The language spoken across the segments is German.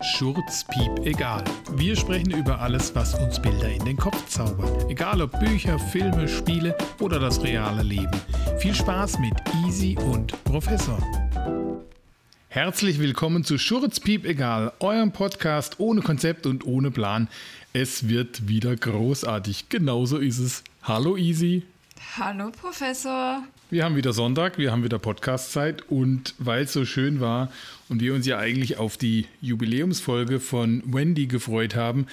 Schurz, Piep, egal. Wir sprechen über alles, was uns Bilder in den Kopf zaubert. Egal ob Bücher, Filme, Spiele oder das reale Leben. Viel Spaß mit Easy und Professor. Herzlich willkommen zu Schurz, Piep, egal. Eurem Podcast ohne Konzept und ohne Plan. Es wird wieder großartig. Genauso ist es. Hallo Easy. Hallo Professor. Wir haben wieder Sonntag, wir haben wieder Podcastzeit und weil es so schön war und wir uns ja eigentlich auf die Jubiläumsfolge von Wendy gefreut haben,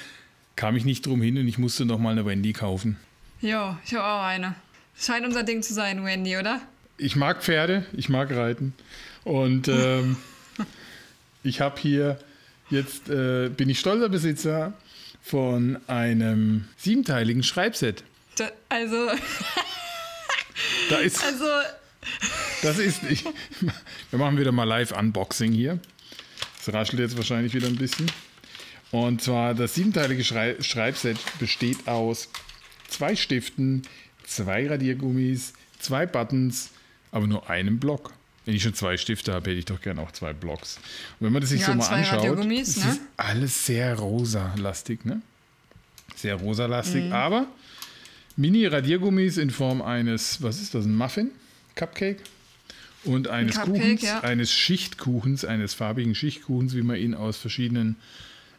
kam ich nicht drum hin und ich musste nochmal eine Wendy kaufen. Jo, ich habe auch eine. Scheint unser Ding zu sein, Wendy, oder? Ich mag Pferde, ich mag Reiten und ähm, ich habe hier jetzt, äh, bin ich stolzer Besitzer von einem siebenteiligen Schreibset. Da, also... Da ist. Also. Das ist. Ich, wir machen wieder mal Live-Unboxing hier. Das raschelt jetzt wahrscheinlich wieder ein bisschen. Und zwar das siebenteilige Schrei Schreibset besteht aus zwei Stiften, zwei Radiergummis, zwei Buttons, aber nur einem Block. Wenn ich schon zwei Stifte habe, hätte ich doch gerne auch zwei Blocks. Und wenn man das sich Ja, so mal anschaut, Radiergummis, ist ne? alles sehr rosa-lastig, ne? Sehr rosa-lastig, Mhm. aber Mini-Radiergummis in Form eines, was ist das, ein Muffin? Cupcake? Und eines Cupcake, Kuchens, ja. eines Schichtkuchens, eines farbigen Schichtkuchens, wie man ihn aus verschiedenen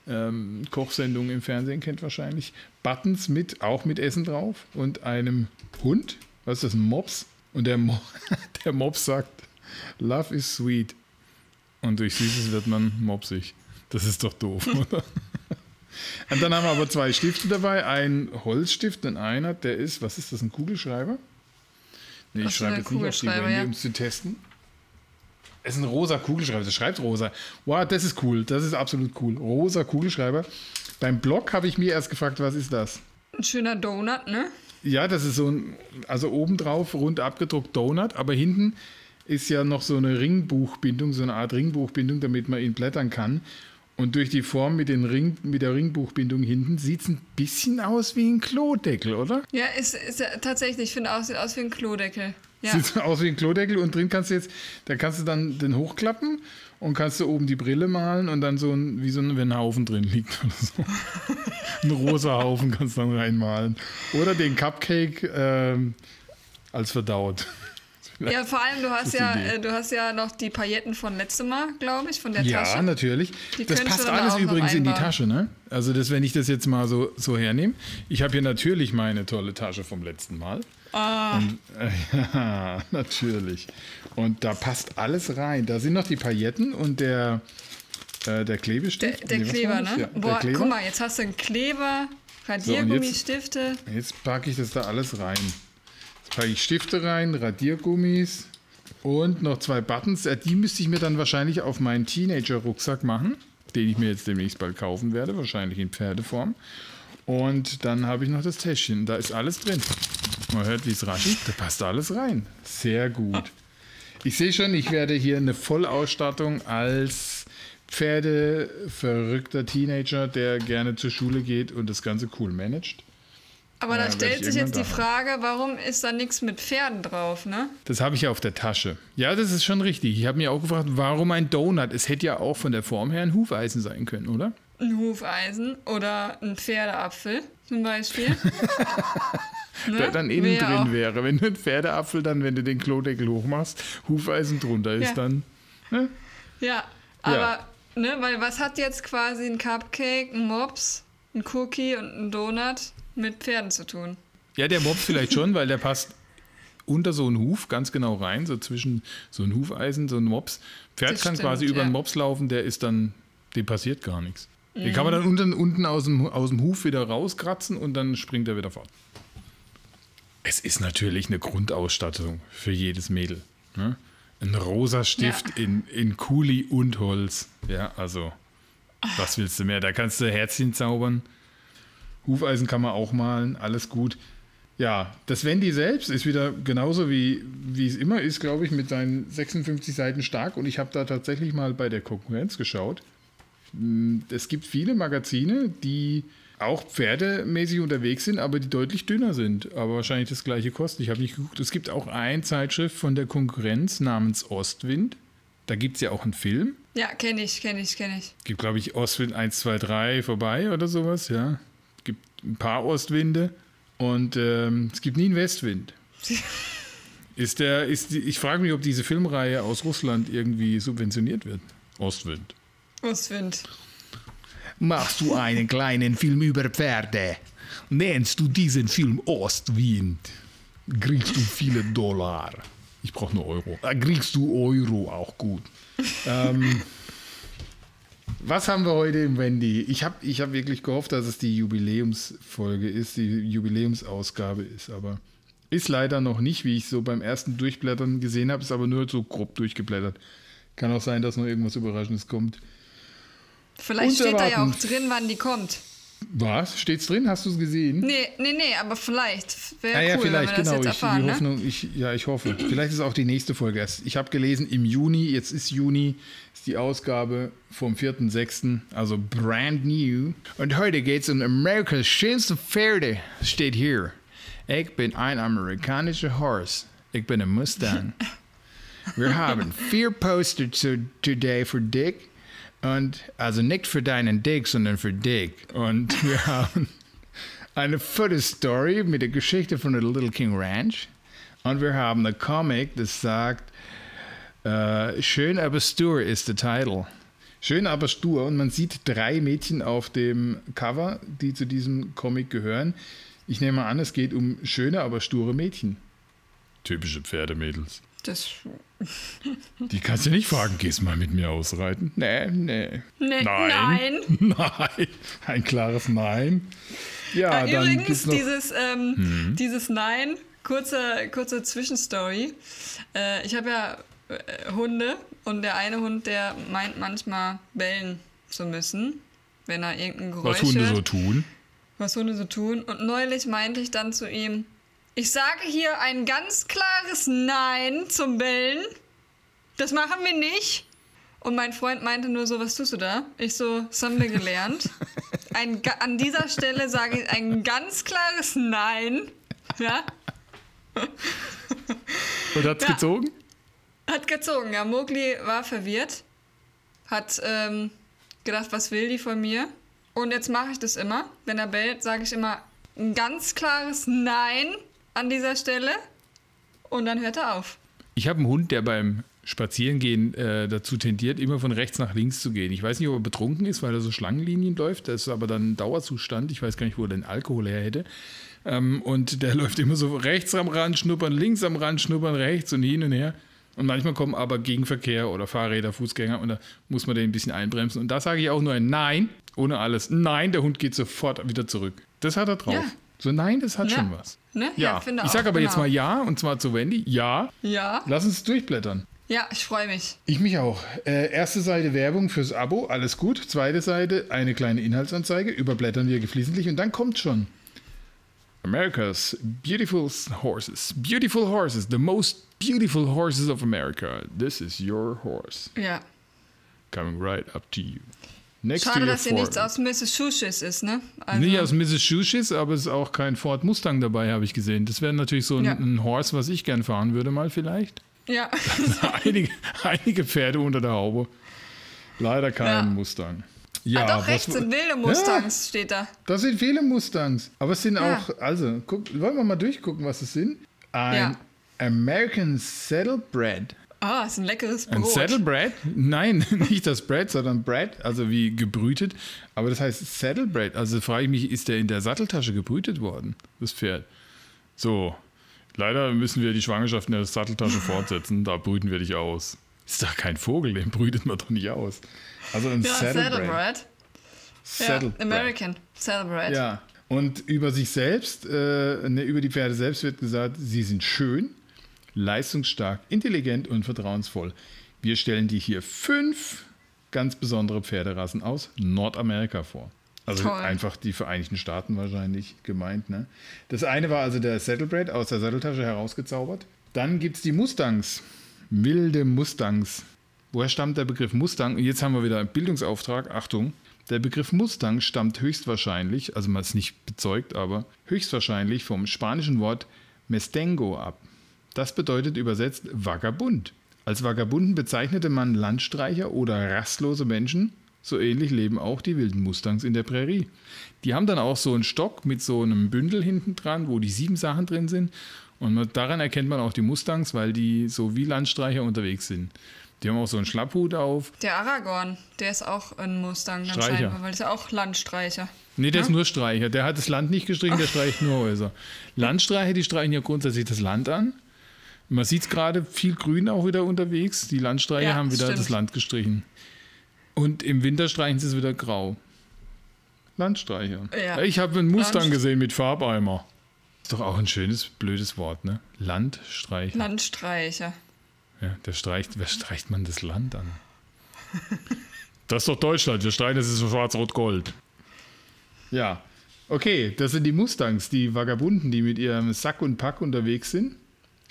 ähm, Kochsendungen im Fernsehen kennt wahrscheinlich. Buttons mit, auch mit Essen drauf und einem Hund. Was ist das, ein Mops? Und der, Mo der Mops sagt, Love is sweet. Und durch Süßes wird man mopsig. Das ist doch doof, oder? Und dann haben wir aber zwei Stifte dabei. Ein Holzstift und einer, der ist, was ist das, ein Kugelschreiber? Nee, ich schreibe jetzt nicht auf die Kugelschreiber, Wände, ja. um es zu testen. Es ist ein rosa Kugelschreiber, das schreibt rosa. Wow, das ist cool, das ist absolut cool. Rosa Kugelschreiber. Beim Block habe ich mir erst gefragt, was ist das? Ein schöner Donut, ne? Ja, das ist so ein, also obendrauf rund abgedruckt Donut, aber hinten ist ja noch so eine Ringbuchbindung, so eine Art Ringbuchbindung, damit man ihn blättern kann. Und durch die Form mit, den Ring, mit der Ringbuchbindung hinten sieht es ein bisschen aus wie ein Klodeckel, oder? Ja, ist, ist ja tatsächlich, ich finde auch, sieht aus wie ein Klodeckel. Ja. Sieht aus wie ein Klodeckel und drin kannst du jetzt, da kannst du dann den hochklappen und kannst du oben die Brille malen und dann so ein, wie so ein, wenn ein Haufen drin liegt oder so. ein rosa Haufen kannst du dann reinmalen. Oder den Cupcake ähm, als verdaut. Ja, vor allem, du hast ja, Idee. äh, du hast ja noch die Pailletten von letztem Mal, glaube ich, von der Ja, Tasche. natürlich. Die das passt alles übrigens in die. Tasche, ne? Also das, wenn ich das jetzt mal so, so hernehme. Ich habe hier natürlich meine tolle Tasche vom letzten Mal. Ah, Und, äh, ja, natürlich. Und da passt alles rein. Da sind noch die Pailletten und der, äh, der der, Klebestift. der Nee, was Kleber, ne? Ja, der Boah, Kleber. guck mal, jetzt hast du einen Kleber, Radiergummi, Stifte. Jetzt packe ich das da alles rein. Packe ich Stifte rein, Radiergummis und noch zwei Buttons. Äh, Die müsste ich mir dann wahrscheinlich auf meinen Teenager-Rucksack machen, den ich mir jetzt demnächst bald kaufen werde, wahrscheinlich in Pferdeform. Und dann habe ich noch das Täschchen. Da ist alles drin. Man hört, wie es raschelt. Da passt alles rein. Sehr gut. Ich sehe schon, ich werde hier eine Vollausstattung als Pferdeverrückter Teenager, der gerne zur Schule geht und das Ganze cool managt. Aber Ja, da stellt ich sich jetzt die Frage, warum ist da nichts mit Pferden drauf, ne? Das habe ich ja auf der Tasche. Ja, das ist schon richtig. Ich habe mir auch gefragt, warum ein Donut? Es hätte ja auch von der Form her ein Hufeisen sein können, oder? Ein Hufeisen oder ein Pferdeapfel zum Beispiel. ne? Der dann innen Wär drin wäre. Wenn du einen Pferdeapfel dann, wenn du den Klodeckel hochmachst, Hufeisen drunter ist Ja. dann. Ne? Ja, aber, ne, weil was hat jetzt quasi ein Cupcake, ein Mops, ein Cookie und ein Donut mit Pferden zu tun? Ja, der Mops vielleicht schon, weil der passt unter so einen Huf ganz genau rein, so zwischen so ein Hufeisen, so ein Mops. Pferd Das kann stimmt, quasi über ja. einen Mops laufen, der ist dann, dem passiert gar nichts. Den Mhm. kann man dann unten, unten aus, dem, aus dem Huf wieder rauskratzen und dann springt er wieder fort. Es ist natürlich eine Grundausstattung für jedes Mädel. Ne? Ein rosa Stift Ja. in, in Kuli und Holz. Ja, also, was willst du mehr? Da kannst du Herzchen zaubern. Hufeisen kann man auch malen, alles gut. Ja, das Wendy selbst ist wieder genauso wie, wie es immer ist, glaube ich, mit seinen 56 Seiten stark. Und ich habe da tatsächlich mal bei der Konkurrenz geschaut. Mm, Es gibt viele Magazine, die auch pferdemäßig unterwegs sind, aber die deutlich dünner sind, aber wahrscheinlich das gleiche kosten. Ich habe nicht geguckt. Es gibt auch eine Zeitschrift von der Konkurrenz namens Ostwind. Da gibt es ja auch einen Film. Ja, kenne ich, kenne ich, kenne ich. Gibt, glaube ich, Ostwind 1, 2, 3 vorbei oder sowas, ja. Ein paar Ostwinde und ähm, es gibt nie einen Westwind. ist der, ist die, ich frage mich, ob diese Filmreihe aus Russland irgendwie subventioniert wird. Ostwind. Ostwind. Machst du einen kleinen Film über Pferde? Nennst du diesen Film Ostwind? Kriegst du viele Dollar. Ich brauche nur Euro. Da kriegst du Euro auch gut. ähm, was haben wir heute im Wendy? Ich habe ich hab wirklich gehofft, dass es die Jubiläumsfolge ist, die Jubiläumsausgabe ist, aber ist leider noch nicht, wie ich so beim ersten Durchblättern gesehen habe, ist aber nur so grob durchgeblättert. Kann auch sein, dass noch irgendwas Überraschendes kommt. Vielleicht steht da ja auch drin, wann die kommt. Was? Steht's drin? Hast du es gesehen? Nee, nee, nee, aber vielleicht. Wäre ah, ja, cool, vielleicht, genau. ich, erfahren, die ne? Hoffnung, ich, ja, ich hoffe. vielleicht ist auch die nächste Folge erst. Ich habe gelesen, im Juni, jetzt ist Juni, ist die Ausgabe vom 4.6., also brand new. Und heute geht es um Amerikas schönste Pferde, steht hier. Ich bin ein amerikanischer Horse. Ich bin ein Mustang. Wir haben vier Poster today für Dick. Und also nicht für deinen Dick, sondern für Dick. Und wir haben eine Fotostory mit der Geschichte von der Little King Ranch. Und wir haben eine Comic, das sagt, äh, schön aber stur ist der Titel. Schön aber stur. Und man sieht drei Mädchen auf dem Cover, die zu diesem Comic gehören. Ich nehme an, es geht um schöne aber sture Mädchen. Typische Pferdemädels. Das. Die kannst du nicht fragen, gehst mal mit mir ausreiten? Nee, nee. nee nein. Nein. Ein klares Nein. Ja, äh, dann übrigens, dieses, ähm, hm. dieses Nein, kurze, kurze Zwischenstory. Äh, ich habe ja äh, Hunde und der eine Hund, der meint manchmal bellen zu müssen, wenn er irgendein Geräusch Was Hunde hört, so tun. Was Hunde so tun. Und neulich meinte ich dann zu ihm, ich sage hier ein ganz klares Nein zum Bellen. Das machen wir nicht. Und mein Freund meinte nur so, was tust du da? Ich so, das haben wir gelernt. Ein, an dieser Stelle sage ich ein ganz klares Nein. Ja. Und hat's ja. gezogen? Hat gezogen, ja. Mowgli war verwirrt. Hat ähm, gedacht, was will die von mir? Und jetzt mache ich das immer. Wenn er bellt, sage ich immer ein ganz klares Nein an dieser Stelle und dann hört er auf. Ich habe einen Hund, der beim Spazierengehen äh, dazu tendiert, immer von rechts nach links zu gehen. Ich weiß nicht, ob er betrunken ist, weil er so Schlangenlinien läuft. Das ist aber dann ein Dauerzustand. Ich weiß gar nicht, wo er den Alkohol her hätte. Ähm, und der läuft immer so rechts am Rand schnuppern, links am Rand schnuppern, rechts und hin und her. Und manchmal kommen aber Gegenverkehr oder Fahrräder, Fußgänger und da muss man den ein bisschen einbremsen. Und da sage ich auch nur ein Nein, ohne alles. Nein, der Hund geht sofort wieder zurück. Das hat er drauf. Ja. So, nein, das hat ja. schon was. Ne? Ja, ja ich sage aber genau. jetzt mal ja, und zwar zu Wendy. Ja. Ja. Lass uns durchblättern. Ja, ich freue mich. Ich mich auch. Äh, erste Seite Werbung fürs Abo, alles gut. Zweite Seite eine kleine Inhaltsanzeige, überblättern wir geflissentlich und dann kommt schon. America's beautiful horses. Beautiful horses. The most beautiful horses of America. This is your horse. Ja. Coming right up to you. Next Schade, dass hier nichts aus Massachusetts ist, ne? Also Nicht aus Massachusetts, aber es ist auch kein Ford Mustang dabei, habe ich gesehen. Das wäre natürlich so ein, ja. ein, Horse, was ich gern fahren würde, mal vielleicht. Ja. einige, einige Pferde unter der Haube. Leider kein ja. Mustang. Ja, ah, doch, rechts sind wilde Mustangs, ja, steht da. Das sind viele Mustangs. Aber es sind ja. auch, also, guck, wollen wir mal durchgucken, was es sind? Ein American Saddlebred. Ah, ist ein leckeres Brot. Ein Saddlebread? Nein, nicht das Bread, sondern Bread, also wie gebrütet. Aber das heißt Saddlebread. Also frage ich mich, ist der in der Satteltasche gebrütet worden, das Pferd? So, leider müssen wir die Schwangerschaft in der Satteltasche fortsetzen. Da brüten wir dich aus. Ist doch kein Vogel, den brütet man doch nicht aus. Also ein ja, Saddlebread. Saddlebread. Saddlebread. Ja, American Saddlebread. Ja. Und über sich selbst, äh, ne, über die Pferde selbst wird gesagt, sie sind schön, leistungsstark, intelligent und vertrauensvoll. Wir stellen dir hier fünf ganz besondere Pferderassen aus Nordamerika vor. Also Toll. einfach die Vereinigten Staaten wahrscheinlich gemeint. Ne? Das eine war also der Saddlebred aus der Satteltasche herausgezaubert. Dann gibt es die Mustangs, wilde Mustangs. Woher stammt der Begriff Mustang? jetzt haben wir wieder einen Bildungsauftrag. Achtung, der Begriff Mustang stammt höchstwahrscheinlich, also man ist nicht bezeugt, aber höchstwahrscheinlich vom spanischen Wort Mestengo ab. Das bedeutet übersetzt Vagabund. Als Vagabunden bezeichnete man Landstreicher oder rastlose Menschen. So ähnlich leben auch die wilden Mustangs in der Prärie. Die haben dann auch so einen Stock mit so einem Bündel hinten dran, wo die sieben Sachen drin sind. Und daran erkennt man auch die Mustangs, weil die so wie Landstreicher unterwegs sind. Die haben auch so einen Schlapphut auf. Der Aragorn, der ist auch ein Mustang Streicher. anscheinend, weil das ist ja auch Landstreicher. Nee, der ist Ja? nur Streicher. Der hat das Land nicht gestrichen, der streicht nur Häuser. Landstreicher, die streichen ja grundsätzlich das Land an. Man sieht es gerade, viel Grün auch wieder unterwegs. Die Landstreicher Ja, haben wieder stimmt. das Land gestrichen. Und im Winter streichen sie es wieder grau. Landstreicher. Ja. Ich habe einen Mustang Land- gesehen mit Farbeimer. Ist doch auch ein schönes, blödes Wort, ne? Landstreicher. Landstreicher. Ja, der streicht, wer streicht man das Land an? Das ist doch Deutschland. Wir streichen das ist so schwarz-rot-gold. Ja. Okay, das sind die Mustangs, die Vagabunden, die mit ihrem Sack und Pack unterwegs sind.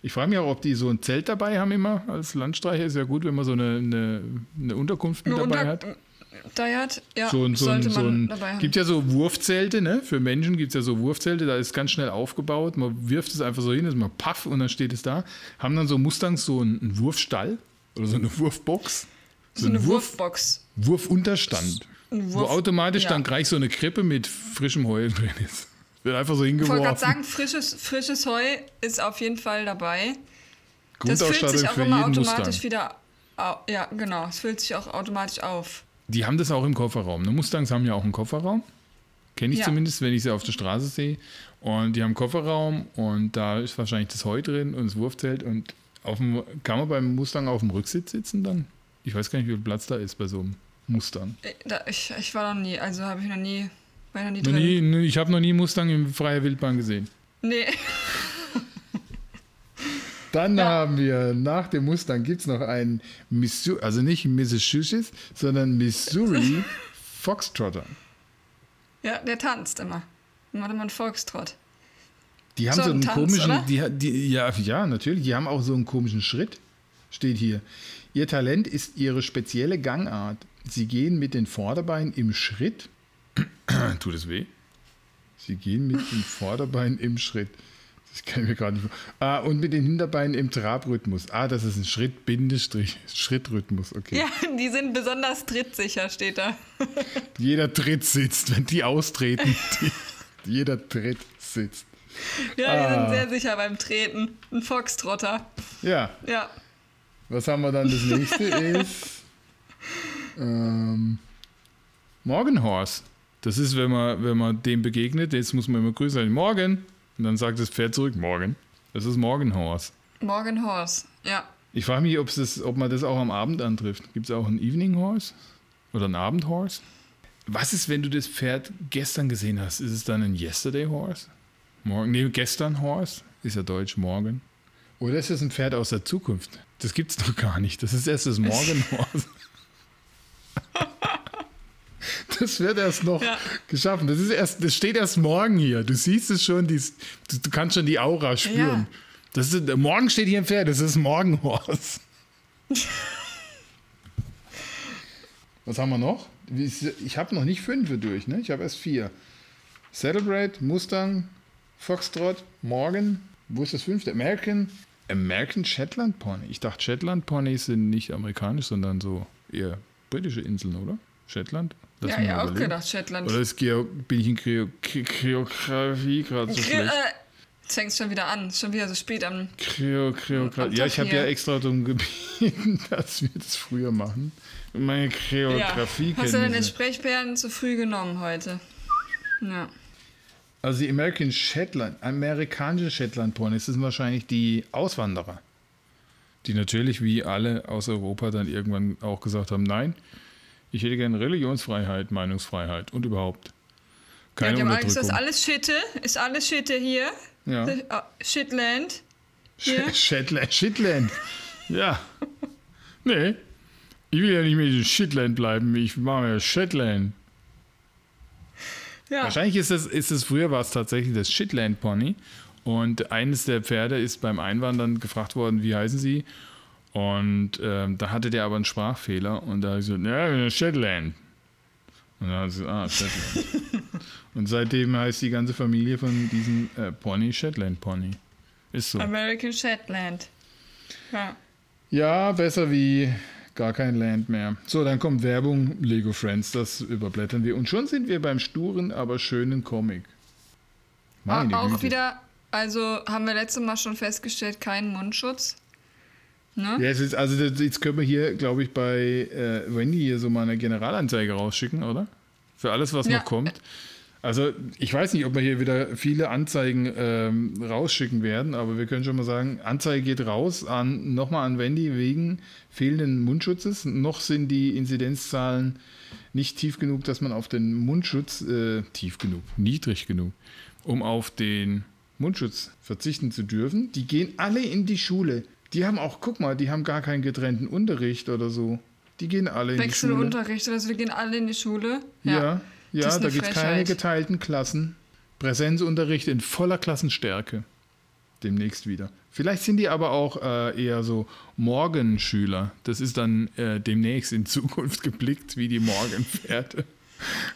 Ich frage mich auch, ob die so ein Zelt dabei haben immer. Als Landstreicher ist ja gut, wenn man so eine, eine, eine Unterkunft mit Eine dabei Unter- hat. Da hat, ja, So ein, so ein, so man ein, dabei haben. gibt ja so Wurfzelte, ne? Für Menschen gibt es ja so Wurfzelte, da ist ganz schnell aufgebaut. Man wirft es einfach so hin, ist mal paff und dann steht es da. Haben dann so Mustangs so einen, einen Wurfstall oder so eine Wurfbox. so eine Wurfbox. Wurfunterstand. Ein wo Wurf- automatisch ja. dann gleich so eine Krippe mit frischem Heu drin ist. Wird einfach so Ich wollte gerade hingeworfen. sagen, frisches, frisches Heu ist auf jeden Fall dabei. Das füllt sich auch immer automatisch Mustang. wieder. au- Ja, genau. Es füllt sich auch automatisch auf. Die haben das auch im Kofferraum. Ne? Mustangs haben ja auch einen Kofferraum. Kenne ich Ja. zumindest, wenn ich sie auf der Straße sehe. Und die haben einen Kofferraum und da ist wahrscheinlich das Heu drin und das Wurfzelt. Und auf dem, kann man beim Mustang auf dem Rücksitz sitzen dann? Ich weiß gar nicht, wie viel Platz da ist bei so einem Mustang. Ich, da, ich, ich war noch nie, also habe ich noch nie, war noch nie drin. nie, ne, ich habe noch nie Mustang in freier Wildbahn gesehen. Nee. Dann Ja. haben wir nach dem Mustang gibt es noch einen Missouri, also nicht Massachusetts, sondern Missouri Foxtrotter. Ja, der tanzt immer. Dann macht immer einen Volkstrott. Die haben So so ein einen Tanz, komischen, die, die, ja, ja, natürlich, die haben auch so einen komischen Schritt, steht hier. Ihr Talent ist ihre spezielle Gangart. Sie gehen mit den Vorderbeinen im Schritt. Tut es weh? Sie gehen mit den Vorderbeinen im Schritt. Das kann ich mir gerade nicht vor- ah, Und mit den Hinterbeinen im Trabrhythmus. Ah, das ist ein Schritt, Bindestrich, Schrittrhythmus, okay. Ja, die sind besonders trittsicher, steht da. Jeder Tritt sitzt, wenn die austreten. Die, jeder Tritt sitzt. Ja, die Ah. sind sehr sicher beim Treten. Ein Foxtrotter. Ja, Ja. Was haben wir dann? Das nächste ist ähm, Morgenhorse. Das ist, wenn man, wenn man dem begegnet, jetzt muss man immer grüßen, sagen, morgen. Und dann sagt das Pferd zurück, morgen. Das ist Morgenhorse. Morgan Horse. Ja. Ich frage mich, das, ob man das auch am Abend antrifft. Gibt es auch einen Evening Horse? Oder einen Abendhorse? Was ist, wenn du das Pferd gestern gesehen hast? Ist es dann ein Yesterday Horse? Morgen? Nee, gestern Horse? Ist ja Deutsch, morgen. Oder ist es ein Pferd aus der Zukunft? Das gibt's doch gar nicht. Das ist erst das Morgenhorse. Das wird erst noch Ja. geschaffen. Das, ist erst, das steht erst morgen hier. Du siehst es schon, dies, du, du kannst schon die Aura spüren. Ja. Das ist, morgen steht hier ein Pferd, das ist Morgenhorse. Was haben wir noch? Ich habe noch nicht fünf durch, ne? Ich habe erst vier. Saddlebride, Mustang, Foxtrot, Morgan. Wo ist das fünfte? American. American Shetland Pony. Ich dachte, Shetland Ponys sind nicht amerikanisch, sondern so eher britische Inseln, oder? Shetland? Lass ja, ja, auch überlegen. gedacht, Shetland. Oder ist Geo bin ich in Geo Geografie gerade so schlecht? äh, Jetzt fängt es schon wieder an. Schon wieder so spät am. Am Ja, ich habe ja extra darum gebeten, dass wir das früher machen. Meine Ja. Geografie Hast du deine. Sprechbären zu früh genommen heute? Ja. Also die American Shetland, amerikanische Shetland Ponys, das sind wahrscheinlich die Auswanderer. Die natürlich wie alle aus Europa dann irgendwann auch gesagt haben, nein, ich hätte gerne Religionsfreiheit, Meinungsfreiheit und überhaupt ja keine die haben Angst, das ist Unterdrückung. alles Schitte. Ist alles Schitte hier. Ja. Äh, Shitland. hier. Sh- Shetland, Shitland. Ja. Nee. Ich will ja nicht mehr in Shitland bleiben, ich mache ja Shetland. Ja. Wahrscheinlich ist es, ist es früher war es tatsächlich das Shetland Pony. Und eines der Pferde ist beim Einwandern gefragt worden, wie heißen sie? Und ähm, da hatte der aber einen Sprachfehler und da habe ich so, ja, Shetland. Und dann hat sie gesagt, ah, Shetland. und seitdem heißt die ganze Familie von diesem äh, Pony Shetland Pony. Ist so. American Shetland. Ja. Ja, besser wie gar kein Land mehr. So, dann kommt Werbung, Lego Friends, das überblättern wir. Und schon sind wir beim sturen, aber schönen Comic. Meine auch Güte. wieder, also haben wir letztes Mal schon festgestellt, keinen Mundschutz. Ne? Ja, ist, also jetzt können wir hier, glaube ich, bei äh, Wendy hier so mal eine Generalanzeige rausschicken, oder? Für alles, was ja. noch kommt. Also ich weiß nicht, ob wir hier wieder viele Anzeigen ähm, rausschicken werden, aber wir können schon mal sagen, Anzeige geht raus an nochmal an Wendy wegen fehlenden Mundschutzes. Noch sind die Inzidenzzahlen nicht tief genug, dass man auf den Mundschutz, äh, tief genug, niedrig genug, um auf den Mundschutz verzichten zu dürfen. Die gehen alle in die Schule. Die haben auch, guck mal, die haben gar keinen getrennten Unterricht oder so. Die gehen alle in die Schule. Wechselunterricht, also die gehen alle in die Schule. Ja, ja, ja da gibt es keine geteilten Klassen. Präsenzunterricht in voller Klassenstärke. Demnächst wieder. Vielleicht sind die aber auch äh, eher so Morgenschüler. Das ist dann äh, demnächst in Zukunft geblickt, wie die Morgenpferde.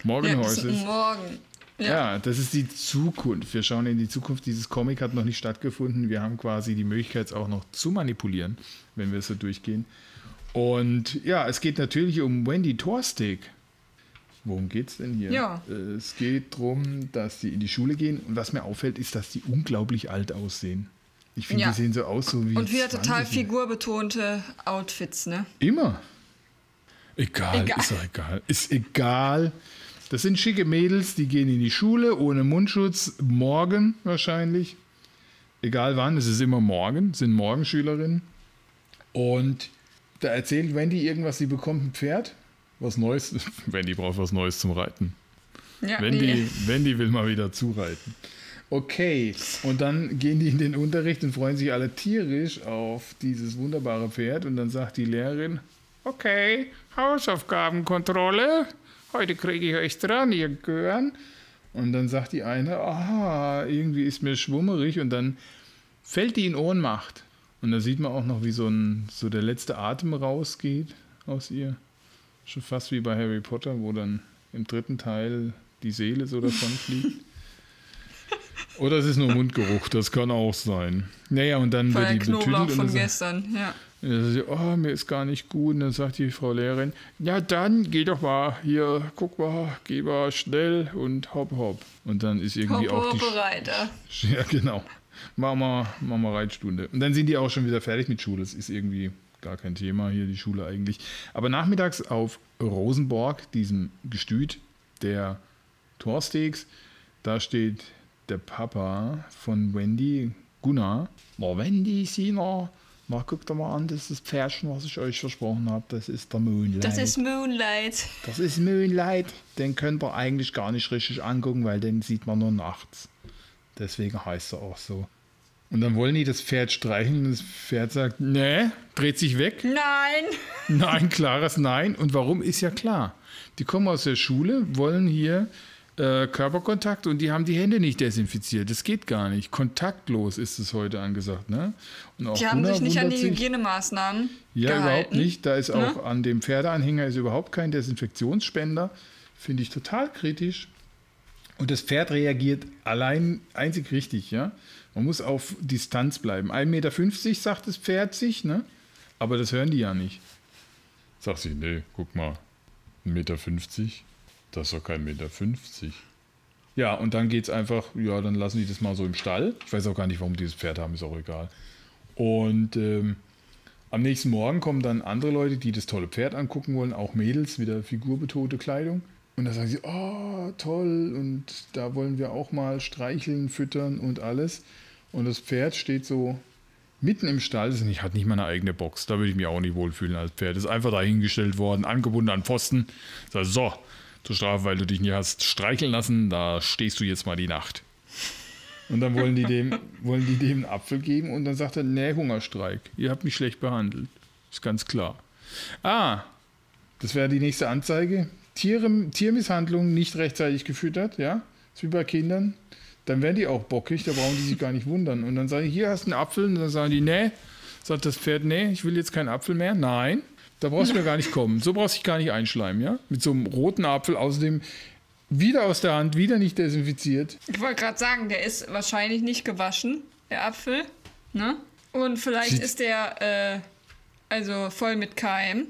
Morgenhäuser. Ja, morgen. Ja. ja. das ist die Zukunft. Wir schauen in die Zukunft. Dieses Comic hat noch nicht stattgefunden. Wir haben quasi die Möglichkeit, es auch noch zu manipulieren, wenn wir so durchgehen. Und ja, es geht natürlich um Wendy Torstick. Worum geht es denn hier? Ja. Es geht darum, dass die in die Schule gehen. Und was mir auffällt, ist, dass die unglaublich alt aussehen. Ich finde, ja. die sehen so aus, so wie. Und wieder total figurbetonte Outfits, ne? Immer. Egal, egal, ist doch egal. Ist egal. Das sind schicke Mädels, die gehen in die Schule ohne Mundschutz, morgen wahrscheinlich. Egal wann, es ist immer morgen, sind Morgenschülerinnen. Und da erzählt Wendy irgendwas, sie bekommt ein Pferd, was Neues. Wendy braucht was Neues zum Reiten. Ja, Wendy, nee. Wendy will mal wieder zureiten. Okay, und dann gehen die in den Unterricht und freuen sich alle tierisch auf dieses wunderbare Pferd. Und dann sagt die Lehrerin, okay, Hausaufgabenkontrolle heute kriege ich euch dran, ihr Gören. Und dann sagt die eine, aha, irgendwie ist mir schwummerig und dann fällt die in Ohnmacht. Und da sieht man auch noch, wie so, ein, so der letzte Atem rausgeht aus ihr. Schon fast wie bei Harry Potter, wo dann im dritten Teil die Seele so davon fliegt. Oder es ist nur Mundgeruch, das kann auch sein. Naja, und dann Voll wird die Knoblauch betüdelt. von gestern, ja. Sie, oh, mir ist gar nicht gut. Und dann sagt die Frau Lehrerin, ja dann, geh doch mal hier, guck mal, geh mal schnell und hopp, hopp. Und dann ist irgendwie hopp, auch die... Hopp, Reiter. Ja, genau. Machen wir, machen wir Reitstunde. Und dann sind die auch schon wieder fertig mit Schule. Das ist irgendwie gar kein Thema hier, die Schule eigentlich. Aber nachmittags auf Rosenborg, diesem Gestüt der Torsteaks, da steht der Papa von Wendy, Gunnar. Na, Wendy, Sina, na, guckt doch mal an, das ist das Pferdchen, was ich euch versprochen habe. Das ist der Moonlight. Das ist Moonlight. Das ist Moonlight. Den könnt ihr eigentlich gar nicht richtig angucken, weil den sieht man nur nachts. Deswegen heißt er auch so. Und dann wollen die das Pferd streicheln und das Pferd sagt, nee, dreht sich weg. Nein. Nein, klares Nein. Und warum ist ja klar. Die kommen aus der Schule, wollen hier äh, Körperkontakt und die haben die Hände nicht desinfiziert. Das geht gar nicht. Kontaktlos ist es heute angesagt. Ne? Und auch die haben sich nicht an die Hygienemaßnahmen Ja, gehalten. überhaupt nicht. Da ist auch ne? an dem Pferdeanhänger ist überhaupt kein Desinfektionsspender. Finde ich total kritisch. Und das Pferd reagiert allein einzig richtig. Ja? Man muss auf Distanz bleiben. 1,50 Meter sagt das Pferd sich, ne? aber das hören die ja nicht. Sagt sie, nee, guck mal, 1,50 Meter. Das ist doch kein Meter 50. Ja, und dann geht es einfach, ja, dann lassen die das mal so im Stall. Ich weiß auch gar nicht, warum die das Pferd haben, ist auch egal. Und ähm, am nächsten Morgen kommen dann andere Leute, die das tolle Pferd angucken wollen, auch Mädels, wieder figurbetonte Kleidung. Und da sagen sie, oh, toll, und da wollen wir auch mal streicheln, füttern und alles. Und das Pferd steht so mitten im Stall, das hat nicht mal eine eigene Box. Da würde ich mich auch nicht wohlfühlen als Pferd. Das ist einfach dahingestellt worden, angebunden an Pfosten. So, zur Strafe, weil du dich nie hast streicheln lassen, da stehst du jetzt mal die Nacht. Und dann wollen die dem, wollen die dem einen Apfel geben und dann sagt er, nee, Hungerstreik, ihr habt mich schlecht behandelt. Ist ganz klar. Ah, das wäre die nächste Anzeige. Tiere, Tiermisshandlung nicht rechtzeitig gefüttert, ja, ist wie bei Kindern. Dann werden die auch bockig, da brauchen die sich gar nicht wundern. Und dann sagen die, hier hast du einen Apfel. Und dann sagen die, nee. Sagt das Pferd, nee, ich will jetzt keinen Apfel mehr. Nein. Da brauchst du mir gar nicht kommen. So brauchst du dich gar nicht einschleimen, ja? Mit so einem roten Apfel, außerdem wieder aus der Hand, wieder nicht desinfiziert. Ich wollte gerade sagen, der ist wahrscheinlich nicht gewaschen, der Apfel. Ne? Und vielleicht Sieht ist der äh, Also voll mit Keim.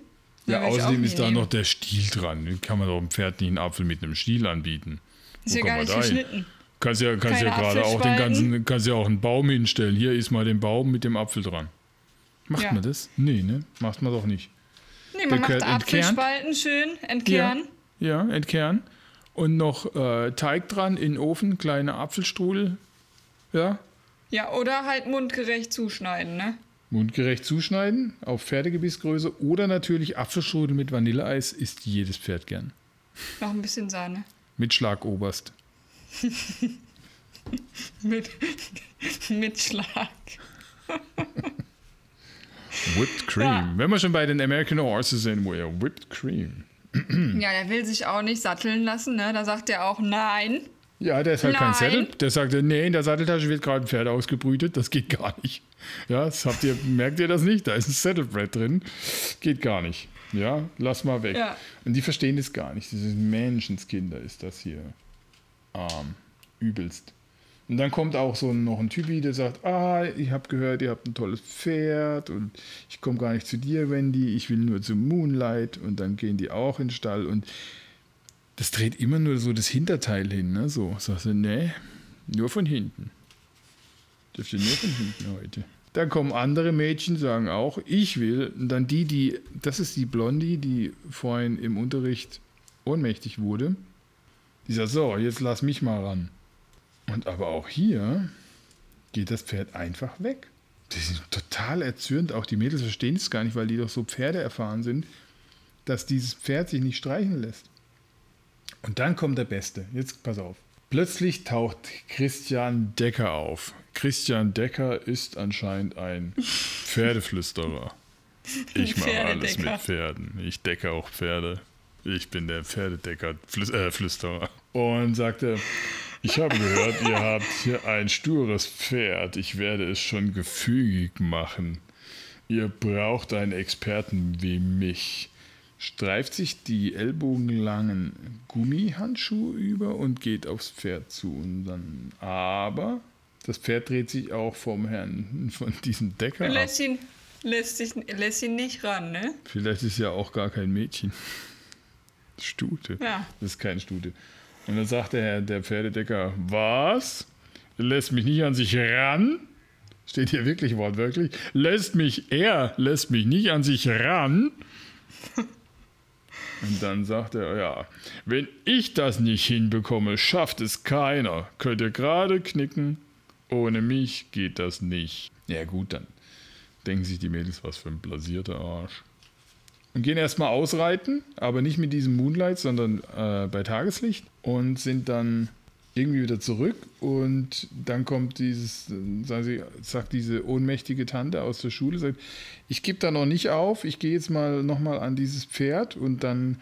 Ja, außerdem ist da nehmen. noch der Stiel dran. Kann man doch einem Pferd nicht einen Apfel mit einem Stiel anbieten. Ist Wo ja gar nicht geschnitten. Kannst ja, kannst ja gerade auch den ganzen, kannst ja auch einen Baum hinstellen. Hier ist mal den Baum mit dem Apfel dran. Macht Ja. man das? Nee, ne? Macht man doch nicht. Nee, man macht. Apfelspalten schön, entkehren. Ja, entkernen. Und noch äh, Teig dran in den Ofen, kleine Apfelstrudel. Ja, Ja. oder halt mundgerecht zuschneiden, ne? mundgerecht zuschneiden auf Pferdegebissgröße oder natürlich Apfelstrudel mit Vanilleeis isst jedes Pferd gern. Noch ein bisschen Sahne. Mit Schlagoberst. Mit, mit Schlag. Whipped Cream. Ja. Wenn wir schon bei den American Horses sind, wo ja Whipped Cream. Ja, der will sich auch nicht satteln lassen, ne? Da sagt er auch nein. Ja, der ist halt kein Nein. Sattel. Der sagte, nee, in der Satteltasche wird gerade ein Pferd ausgebrütet. Das geht gar nicht. Ja, das habt ihr, merkt ihr das nicht? Da ist ein Saddlebrett drin. Geht gar nicht. Ja, lass mal weg. Ja. Und die verstehen das gar nicht. Diese Menschenskinder ist das hier. Arm. Übelst. Und dann kommt auch so noch ein Typi, der sagt, ah, ich habe gehört, ihr habt ein tolles Pferd und ich komme gar nicht zu dir, Wendy, ich will nur zu Moonlight. Und dann gehen die auch in den Stall und das dreht immer nur so das Hinterteil hin, ne? So, sagst du, nee, nur von hinten. Dürft ihr nur von hinten heute. Dann kommen andere Mädchen, sagen auch, ich will. Und dann die, die, das ist die Blondie, die vorhin im Unterricht ohnmächtig wurde. Die sagt, so, jetzt lass mich mal ran. Und aber auch hier geht das Pferd einfach weg. Die sind total erzürnt. Auch die Mädels verstehen es gar nicht, weil die doch so Pferde erfahren sind, dass dieses Pferd sich nicht streichen lässt. Und dann kommt der Beste. Jetzt pass auf. Plötzlich taucht Christian Decker auf. Christian Decker ist anscheinend ein Pferdeflüsterer. Ich mache alles mit Pferden. Ich decke auch Pferde. Ich bin der Pferdedecker, äh, Flüsterer. Und sagte, ich habe gehört, ihr habt hier ein stures Pferd. Ich werde es schon gefügig machen. Ihr braucht einen Experten wie mich. Streift sich die ellbogenlangen Gummihandschuhe über und geht aufs Pferd zu. Und dann, aber das Pferd dreht sich auch vom Herrn von diesem Decker ab. Lässt ihn, lässt, sich, lässt ihn nicht ran, ne? Vielleicht ist ja auch gar kein Mädchen. Stute. Ja. Das ist kein Stute. Und dann sagt der der Pferdedecker, was? Lässt mich nicht an sich ran? Steht hier wirklich wortwörtlich. Lässt mich, er lässt mich nicht an sich ran. Und dann sagt er, ja, wenn ich das nicht hinbekomme, schafft es keiner. Könnt ihr gerade knicken, ohne mich geht das nicht. Ja gut, dann denken sich die Mädels, was für ein blasierter Arsch. Und gehen erstmal ausreiten, aber nicht mit diesem Moonlight, sondern äh, bei Tageslicht und sind dann irgendwie wieder zurück und dann kommt dieses, sagen sie, sagt diese ohnmächtige Tante aus der Schule, sagt, ich gebe da noch nicht auf, ich gehe jetzt mal nochmal an dieses Pferd und dann,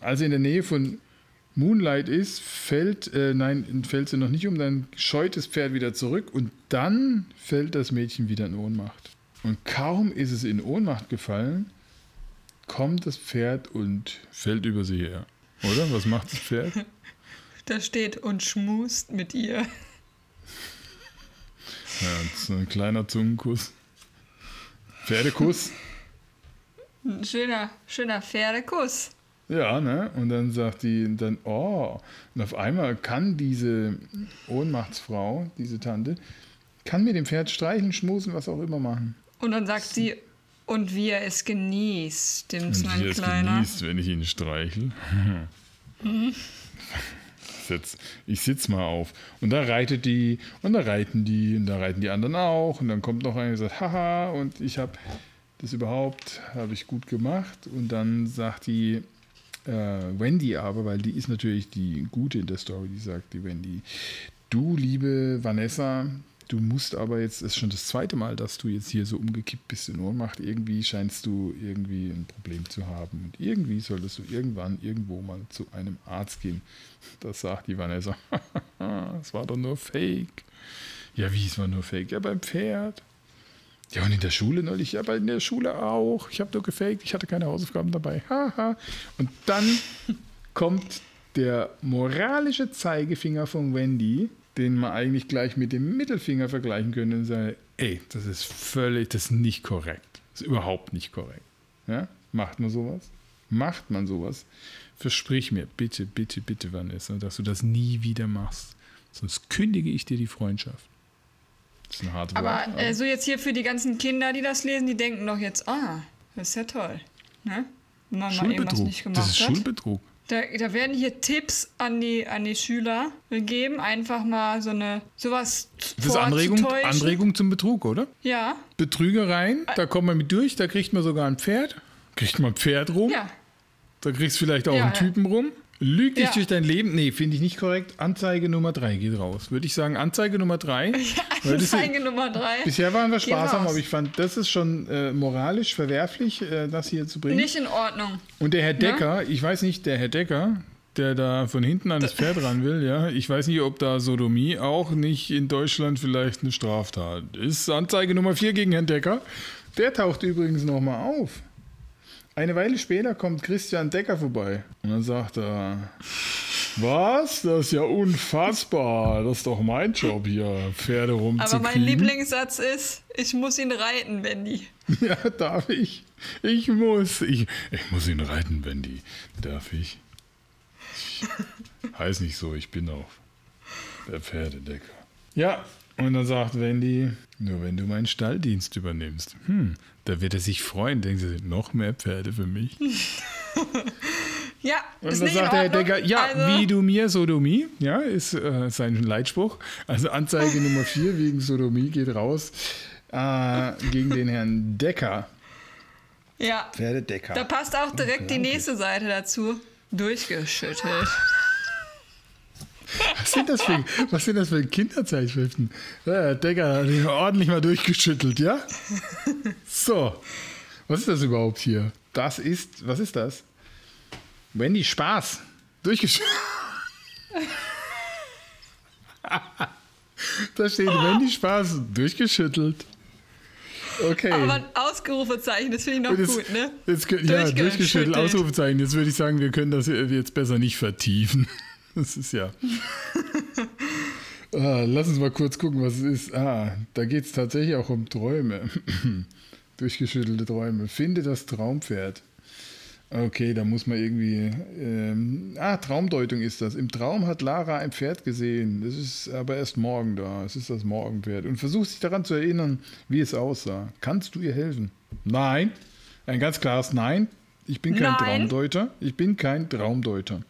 als sie in der Nähe von Moonlight ist, fällt, äh, nein, fällt sie noch nicht um, dann scheut das Pferd wieder zurück und dann fällt das Mädchen wieder in Ohnmacht. Und kaum ist es in Ohnmacht gefallen, kommt das Pferd und fällt über sie her. Oder? Was macht das Pferd? Da steht und schmust mit ihr. Ja, so ein kleiner Zungenkuss. Pferdekuss. Ein schöner, schöner Pferdekuss. Ja, ne? Und dann sagt die dann, oh. Und auf einmal kann diese Ohnmachtsfrau, diese Tante, kann mit dem Pferd streicheln, schmusen, was auch immer machen. Und dann sagt sie, und wie er es genießt, dem mein wie es Kleiner. genießt, wenn ich ihn streichel. Sitz, ich sitz mal auf. Und da reitet die, und da reiten die, und da reiten die anderen auch. Und dann kommt noch einer und sagt, haha, und ich habe das überhaupt, habe ich gut gemacht. Und dann sagt die äh, Wendy aber, weil die ist natürlich die Gute in der Story, die sagt die Wendy, du liebe Vanessa, du musst aber jetzt, es ist schon das zweite Mal, dass du jetzt hier so umgekippt bist in Ohnmacht. Irgendwie scheinst du irgendwie ein Problem zu haben. Und irgendwie solltest du irgendwann irgendwo mal zu einem Arzt gehen. Das sagt die Vanessa. Es war doch nur Fake. Ja, wie, es war nur Fake? Ja, beim Pferd. Ja, und in der Schule neulich, ja, aber in der Schule auch. Ich habe nur gefaked, ich hatte keine Hausaufgaben dabei. Haha. Und dann kommt der moralische Zeigefinger von Wendy, den man eigentlich gleich mit dem Mittelfinger vergleichen könnte und sagen, ey, das ist völlig, das ist nicht korrekt. Das ist überhaupt nicht korrekt. Ja? Macht man sowas? Macht man sowas? Versprich mir, bitte, bitte, bitte, Vanessa, dass du das nie wieder machst. Sonst kündige ich dir die Freundschaft. Das ist ein hartes aber, Wort. Aber äh, so jetzt hier für die ganzen Kinder, die das lesen, die denken doch jetzt, ah, das ist ja toll. Ne? Wenn man mal irgendwas nicht gemacht das ist hat. Schulbetrug. Da, da, werden hier Tipps an die, an die Schüler gegeben, einfach mal so eine sowas Das ist Anregung, Anregung zum Betrug, oder? Ja. Betrügereien, da kommt man mit durch, da kriegt man sogar ein Pferd. Kriegt man ein Pferd rum. Ja. Da kriegst du vielleicht auch ja, einen Typen rum. Lüg dich ja. durch dein Leben. Nee, finde ich nicht korrekt. Anzeige Nummer 3 geht raus. Würde ich sagen, Anzeige Nummer 3. Ja, Anzeige Nummer 3. Bisher waren wir sparsam, aber ich fand, das ist schon äh, moralisch verwerflich, äh, das hier zu bringen. Nicht in Ordnung. Und der Herr Decker, ja? ich weiß nicht, der Herr Decker, der da von hinten an das Pferd ran will, ja, ich weiß nicht, ob da Sodomie auch nicht in Deutschland vielleicht eine Straftat ist. Anzeige Nummer 4 gegen Herrn Decker. Der taucht übrigens nochmal auf. Eine Weile später kommt Christian Decker vorbei und dann sagt er, was? Das ist ja unfassbar. Das ist doch mein Job hier, Pferde rumzukriegen. Aber mein Lieblingssatz ist, ich muss ihn reiten, Wendy. Ja, darf ich? Ich muss. Ich, ich muss ihn reiten, Wendy. Darf ich? Ich heißt nicht so, ich bin auch der Pferdedecker. Ja, und dann sagt Wendy, nur wenn du meinen Stalldienst übernimmst. Hm, da wird er sich freuen. Denken Sie, noch mehr Pferde für mich? ja, und ist dann sagt der Decker, ja, also, wie du mir, Sodomie, ja, ist äh, sein Leitspruch. Also Anzeige Nummer 4 wegen Sodomie geht raus äh, gegen den Herrn Decker. Ja. Pferdedecker. Da passt auch direkt die nächste Seite dazu. Durchgeschüttelt. Was sind das für, was sind das für Kinderzeitschriften? Ja, Decker hat ihn ordentlich mal durchgeschüttelt, ja? So. Was ist das überhaupt hier? Das ist, was ist das? Wendy Spaß. Durchgeschüttelt. da steht Wendy Spaß. Durchgeschüttelt. Okay. Aber ein Ausrufezeichen, das finde ich noch das, gut, ne? Jetzt, ja, durchgeschüttelt, Ausrufezeichen. Jetzt würde ich sagen, wir können das jetzt besser nicht vertiefen. Das ist ja. ah, lass uns mal kurz gucken, was es ist. Ah, da geht es tatsächlich auch um Träume. Durchgeschüttelte Träume. Finde das Traumpferd. Okay, da muss man irgendwie. Ähm, ah, Traumdeutung ist das. Im Traum hat Lara ein Pferd gesehen. Das ist aber erst morgen da. Es ist das Morgenpferd. Und versucht sich daran zu erinnern, wie es aussah. Kannst du ihr helfen? Nein. Ein ganz klares Nein. Ich bin kein Nein. Traumdeuter. Ich bin kein Traumdeuter.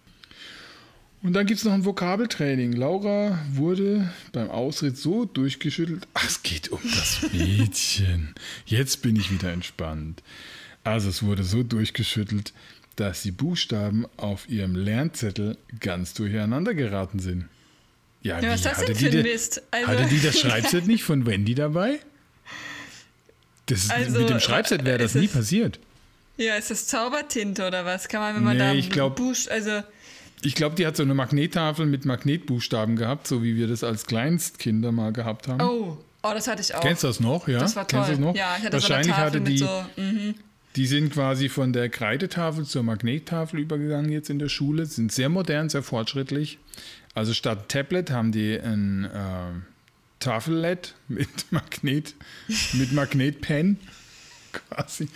Und dann gibt es noch ein Vokabeltraining. Laura wurde beim Ausritt so durchgeschüttelt. Ach, es geht um das Mädchen. Jetzt bin ich wieder entspannt. Also es wurde so durchgeschüttelt, dass die Buchstaben auf ihrem Lernzettel ganz durcheinander geraten sind. Ja, ja was ist das denn für ein Mist? Also hatte die das Schreibset nicht von Wendy dabei? Das, also, mit dem Schreibset wäre das nie passiert. Ja, ist das Zaubertinte oder was? Kann man, wenn man nee, da ich glaub, Buch, also ich glaube, die hat so eine Magnettafel mit Magnetbuchstaben gehabt, so wie wir das als Kleinstkinder mal gehabt haben. Oh, oh das hatte ich auch. Kennst du das noch? Ja. Das war toll. Kennst du das noch? Ja, ich hatte Wahrscheinlich so hatte die. So, mm Die sind quasi von der Kreidetafel zur Magnettafel übergegangen jetzt in der Schule, sind sehr modern, sehr fortschrittlich. Also statt Tablet haben die ein äh, Tafel-LED mit Magnet, mit Magnetpen quasi.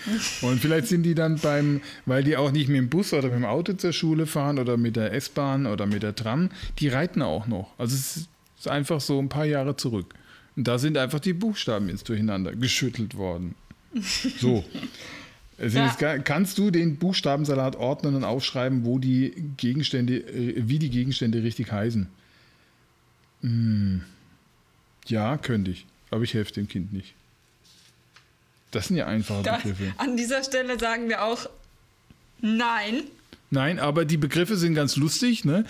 Und vielleicht sind die dann beim, weil die auch nicht mit dem Bus oder mit dem Auto zur Schule fahren oder mit der S-Bahn oder mit der Tram, die reiten auch noch. Also es ist einfach so ein paar Jahre zurück. Und da sind einfach die Buchstaben jetzt durcheinander geschüttelt worden. So. Ja. jetzt, kannst du den Buchstabensalat ordnen und aufschreiben, wo die Gegenstände, äh, wie die Gegenstände richtig heißen? Hm. Ja, könnte ich. Aber ich helfe dem Kind nicht. Das sind ja einfache da, Begriffe. An dieser Stelle sagen wir auch nein. Nein, aber die Begriffe sind ganz lustig, ne?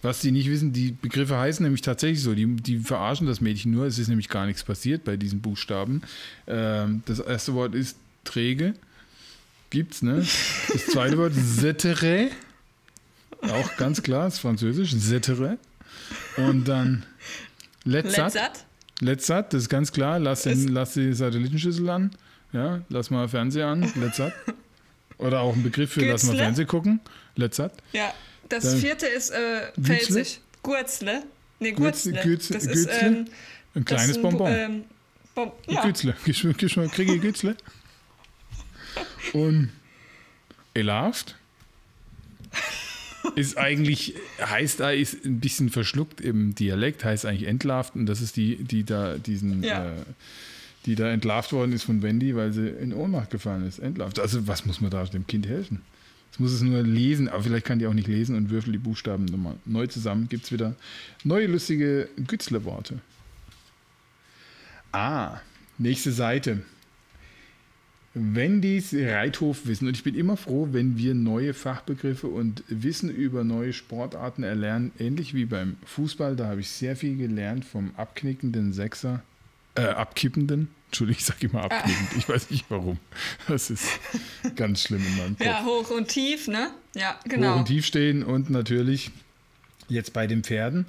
Was die nicht wissen, die Begriffe heißen nämlich tatsächlich so. Die, die verarschen das Mädchen nur. Es ist nämlich gar nichts passiert bei diesen Buchstaben. Ähm, das erste Wort ist träge. Gibt's, ne? Das zweite Wort Zetere. Auch ganz klar, ist französisch. Zetere. Und dann Letzat. Let's Sat, das ist ganz klar. Lass, den, lass die Satellitenschüssel an. Ja, lass mal Fernseher an. Let's Sat. Oder auch ein Begriff für Gützle. lass mal Fernsehen gucken. Let's Sat. Ja, das Dann vierte ist äh, Pfälzisch. Gurzle. Nee, Gurzle. Gützle. Das ist, ähm, ein kleines ein, Bonbon. Ähm, Bom ja. Gützle. Kriege ich Gützle? Und Elaft ist eigentlich, heißt da, ist ein bisschen verschluckt im Dialekt, heißt eigentlich entlarvt und das ist die, die da diesen, Ja. äh, die da entlarvt worden ist von Wendy, weil sie in Ohnmacht gefallen ist. Entlarvt. Also was muss man da dem Kind helfen? Es muss es nur lesen, aber vielleicht kann die auch nicht lesen und würfelt die Buchstaben nochmal neu zusammen. Gibt es wieder neue lustige Gützle-Worte. Ah, nächste Seite. Wendys Reithofwissen. Und ich bin immer froh, wenn wir neue Fachbegriffe und Wissen über neue Sportarten erlernen. Ähnlich wie beim Fußball. Da habe ich sehr viel gelernt vom abknickenden Sechser. Äh, abkippenden. Entschuldigung, ich sage immer abknickend. Ich weiß nicht warum. Das ist ganz schlimm in meinem Kopf. Ja, hoch und tief, ne? Ja, Hoch genau. und tief stehen und natürlich jetzt bei den Pferden.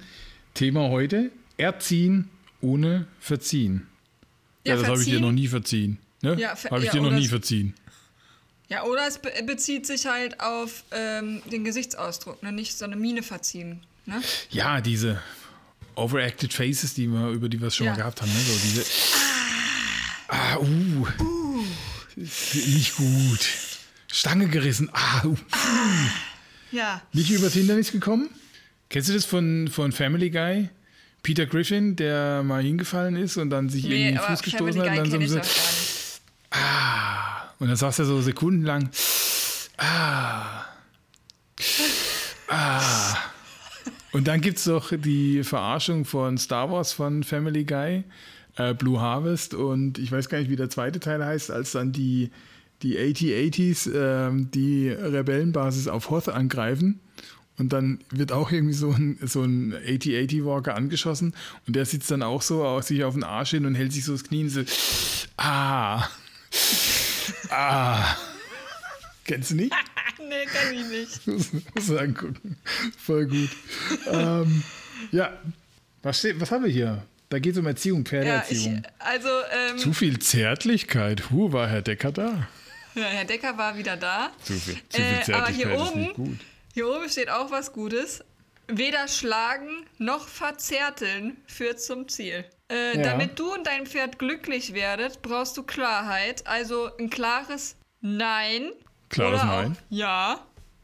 Thema heute: Erziehen ohne Verziehen. Ja, Ja, das habe ich dir noch nie verziehen. Ne? Ja, habe ich ja, dir noch nie verziehen. Ja, oder es be bezieht sich halt auf ähm, den Gesichtsausdruck, ne? Nicht so eine Miene verziehen. Ne? Ja, diese overacted faces, die wir, über die wir es schon Ja. mal gehabt haben. Ne? So diese. Ah, uh. Nicht gut. Stange gerissen. Ah, uh. Ja. Nicht übers Hindernis gekommen? Kennst du das von, von Family Guy? Peter Griffin, der mal hingefallen ist und dann sich irgendwie in Nee, den Fuß gestoßen Family hat. Und dann, so, ich auch gar nicht. Ah, und dann saß er so sekundenlang. Ah. Ah. Und dann gibt es doch die Verarschung von Star Wars von Family Guy, äh, Blue Harvest und ich weiß gar nicht, wie der zweite Teil heißt, als dann die, die AT-80s ähm, die Rebellenbasis auf Hoth angreifen. Und dann wird auch irgendwie so ein, so ein AT-80-Walker angeschossen und der sitzt dann auch so auf sich auf den Arsch hin und hält sich so das Knie und so, ah, ah. Kennst du nicht? nee, kann ich nicht. muss, muss angucken. Voll gut. ähm, ja, was, steht, was haben wir hier? Da geht es um Erziehung, Ja, ich, Pferdeerziehung. also, ähm, Zu viel Zärtlichkeit. Huh, war Herr Decker da? ja, Herr Decker war wieder da. Zu viel, zu viel Äh, aber Zärtlichkeit hier ist oben, nicht gut. hier oben steht auch was Gutes. Weder schlagen noch verzärteln führt zum Ziel. Äh, Ja. Damit du und dein Pferd glücklich werdet, brauchst du Klarheit. Also ein klares Nein. Klares Nein. Auch Ja,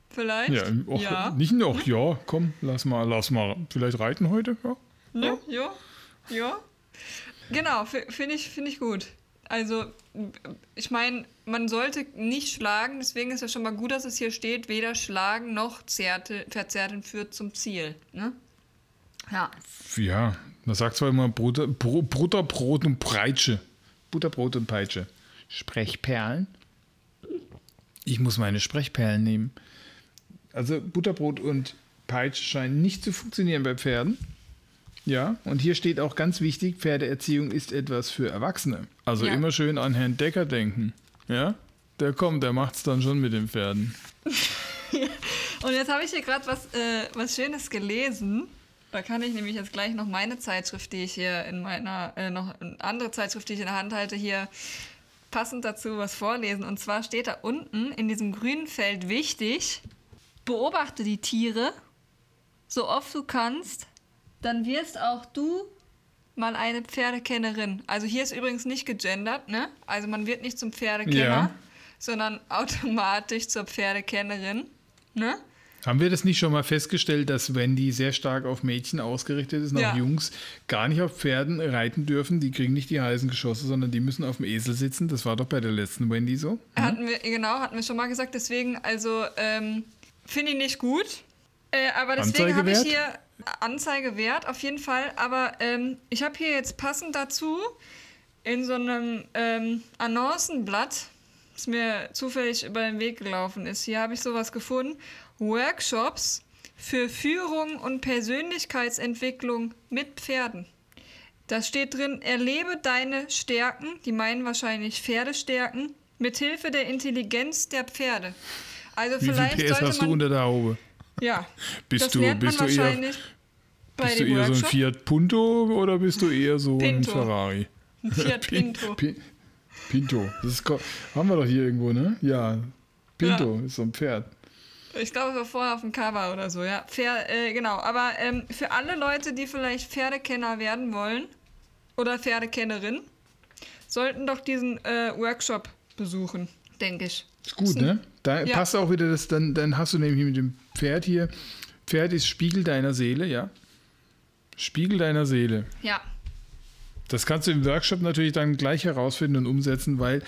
vielleicht. Ja, och, ja. nicht noch, ja, komm, lass mal, lass mal vielleicht reiten heute. Ja. Ne? Ja, ja. Genau, finde ich, find ich gut. Also, ich meine, man sollte nicht schlagen, deswegen ist ja schon mal gut, dass es hier steht, weder schlagen noch zärte, verzärteln führt zum Ziel. Ne? Ja, Ja, man sagt zwar immer Butter, Bro, Butterbrot und Peitsche. Butterbrot und Peitsche. Sprechperlen? Ich muss meine Sprechperlen nehmen. Also Butterbrot und Peitsche scheinen nicht zu funktionieren bei Pferden. Ja, und hier steht auch ganz wichtig, Pferdeerziehung ist etwas für Erwachsene. Also Ja. immer schön an Herrn Decker denken. Ja, der kommt, der macht's dann schon mit den Pferden. Und jetzt habe ich hier gerade was, äh, was Schönes gelesen. Da kann ich nämlich jetzt gleich noch meine Zeitschrift, die ich hier in meiner, äh, noch eine andere Zeitschrift, die ich in der Hand halte, hier passend dazu was vorlesen. Und zwar steht da unten in diesem grünen Feld wichtig, beobachte die Tiere so oft du kannst, dann wirst auch du mal eine Pferdekennerin. Also hier ist übrigens nicht gegendert, ne? Also man wird nicht zum Pferdekenner, Ja. sondern automatisch zur Pferdekennerin, ne? Haben wir das nicht schon mal festgestellt, dass Wendy sehr stark auf Mädchen ausgerichtet ist und Ja. auch Jungs gar nicht auf Pferden reiten dürfen? Die kriegen nicht die heißen Geschosse, sondern die müssen auf dem Esel sitzen. Das war doch bei der letzten Wendy so. Hatten wir, genau, hatten wir schon mal gesagt. Deswegen, also, ähm, finde ich nicht gut. Äh, aber deswegen habe ich hier Anzeige wert, auf jeden Fall. Aber ähm, ich habe hier jetzt passend dazu in so einem ähm, Annoncenblatt, das mir zufällig über den Weg gelaufen ist, hier habe ich sowas gefunden. Workshops für Führung und Persönlichkeitsentwicklung mit Pferden. Da steht drin, erlebe deine Stärken, die meinen wahrscheinlich Pferdestärken, mit Hilfe der Intelligenz der Pferde. Also Wie viel vielleicht PS sollte hast man, du unter der Haube? Ja, Bist das du- lernt bist man du eher- wahrscheinlich bei Bist du eher so ein Workshop. Fiat Punto oder bist du eher so Pinto. ein Ferrari? Ein Fiat Pinto. Pi- Pinto. Das ist, haben wir doch hier irgendwo, ne? Ja. Pinto ist so ein Pferd. Ich glaube, es war vorher auf dem Cover oder so, ja. Pfer äh, genau, aber ähm, für alle Leute, die vielleicht Pferdekenner werden wollen oder Pferdekennerin, sollten doch diesen äh, Workshop besuchen. denke ich. Ist gut, ne? Da Ja. passt auch wieder das, dann, dann hast du nämlich mit dem Pferd hier, Pferd ist Spiegel deiner Seele, ja? Spiegel deiner Seele. Ja. Das kannst du im Workshop natürlich dann gleich herausfinden und umsetzen, weil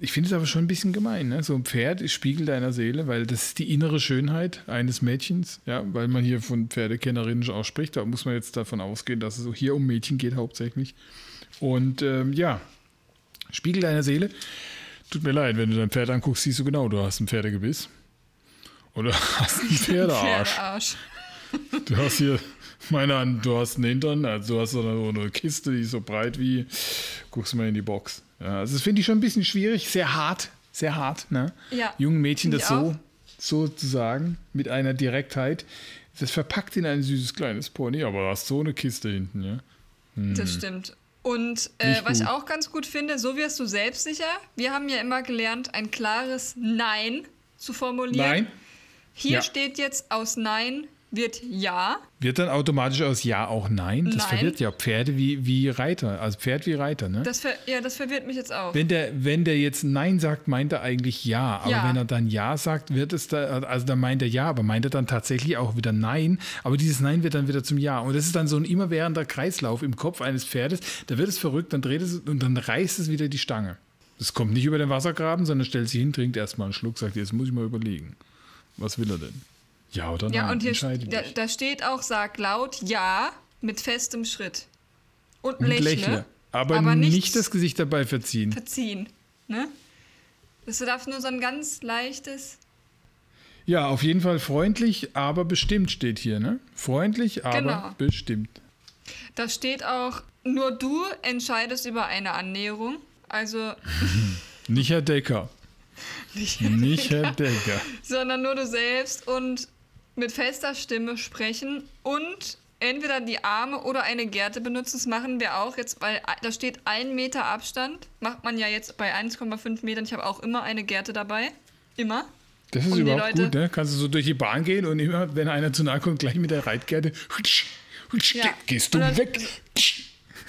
ich finde es aber schon ein bisschen gemein. Ne? So ein Pferd ist Spiegel deiner Seele, weil das ist die innere Schönheit eines Mädchens, ja, weil man hier von Pferdekennerinnen auch spricht. Da muss man jetzt davon ausgehen, dass es so hier um Mädchen geht hauptsächlich. Und ähm, ja, Spiegel deiner Seele. Tut mir leid, wenn du dein Pferd anguckst, siehst du genau, du hast ein Pferdegebiss. Oder hast einen Pferdearsch. Pferdearsch. Du hast hier, meine Hand, du hast einen Hintern, also du hast so eine, so eine Kiste, die ist so breit wie, guckst mal in die Box. Ja, also das finde ich schon ein bisschen schwierig, sehr hart, sehr hart, ne? Ja, Jungen Mädchen das so, so zu sagen, mit einer Direktheit. Das verpackt in ein süßes kleines Pony, aber du hast so eine Kiste hinten, ja? Das stimmt. Und äh, was ich auch ganz gut finde, so wirst du selbstsicher. Wir haben ja immer gelernt, ein klares Nein zu formulieren. Nein, Hier Ja. steht jetzt aus Nein wird Ja. wird dann automatisch aus Ja auch Nein. Das Nein. verwirrt ja Pferde wie, wie Reiter, also Pferd wie Reiter, ne? Das ja, das verwirrt mich jetzt auch. Wenn der, wenn der jetzt Nein sagt, meint er eigentlich Ja. Aber Ja. wenn er dann Ja sagt, wird es da, also dann meint er Ja, aber meint er dann tatsächlich auch wieder Nein. Aber dieses Nein wird dann wieder zum Ja. Und das ist dann so ein immerwährender Kreislauf im Kopf eines Pferdes. Da wird es verrückt, dann dreht es und dann reißt es wieder die Stange. Das kommt nicht über den Wassergraben, sondern stellt sich hin, trinkt erstmal einen Schluck, sagt, jetzt muss ich mal überlegen. Was will er denn? Ja oder nein? ja, und hier da, da steht auch, sag laut Ja mit festem Schritt. Und Und lächle. lächle. Aber, aber nicht das Gesicht dabei verziehen. Verziehen. Ne? Das darf nur so ein ganz leichtes. Ja, auf jeden Fall freundlich, aber bestimmt steht hier, ne? Freundlich, aber Genau. bestimmt. Da steht auch, nur du entscheidest über eine Annäherung. Also Nicht Herr Decker. nicht, Nicht Herr Decker. sondern nur du selbst und mit fester Stimme sprechen und entweder die Arme oder eine Gerte benutzen. Das machen wir auch jetzt, weil da steht ein Meter Abstand. Macht man ja jetzt bei 1,5 Metern. Ich habe auch immer eine Gerte dabei. Immer. Das ist Um überhaupt gut, ne? Kannst du so durch die Bahn gehen und immer, wenn einer zu nahe kommt, gleich mit der Reitgerte. hutsch, hutsch, Ja. Gehst du dann- weg?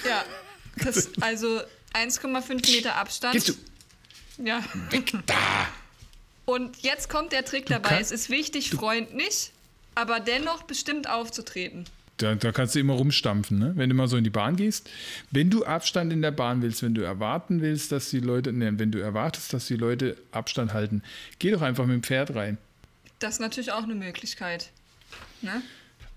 Ja. Das, also 1,5 Meter Abstand. Gehst du Ja. da? Und jetzt kommt der Trick dabei. kannst- es ist wichtig, freundlich, aber dennoch bestimmt aufzutreten. Da, da kannst du immer rumstampfen, ne? wenn du mal so in die Bahn gehst. Wenn du Abstand in der Bahn willst, wenn du erwarten willst, dass die Leute, ne, wenn du erwartest, dass die Leute Abstand halten, geh doch einfach mit dem Pferd rein. Das ist natürlich auch eine Möglichkeit. Ne?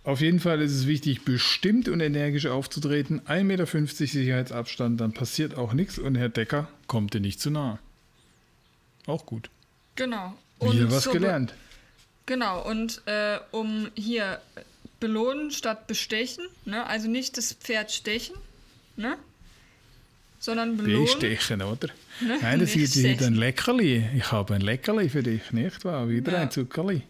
Auf jeden Fall ist es wichtig, bestimmt und energisch aufzutreten. 1,50 Meter Sicherheitsabstand, dann passiert auch nichts und Herr Decker kommt dir nicht zu nahe. Auch gut. Genau. Wieder was gelernt. Genau, und äh, um hier belohnen statt bestechen, ne? also nicht das Pferd stechen, ne? sondern belohnen. Bestechen, oder? Ne? Nein, das ist wieder ein Leckerli. Ich habe ein Leckerli für dich, nicht wahr? Wieder Ja. ein Zuckerli.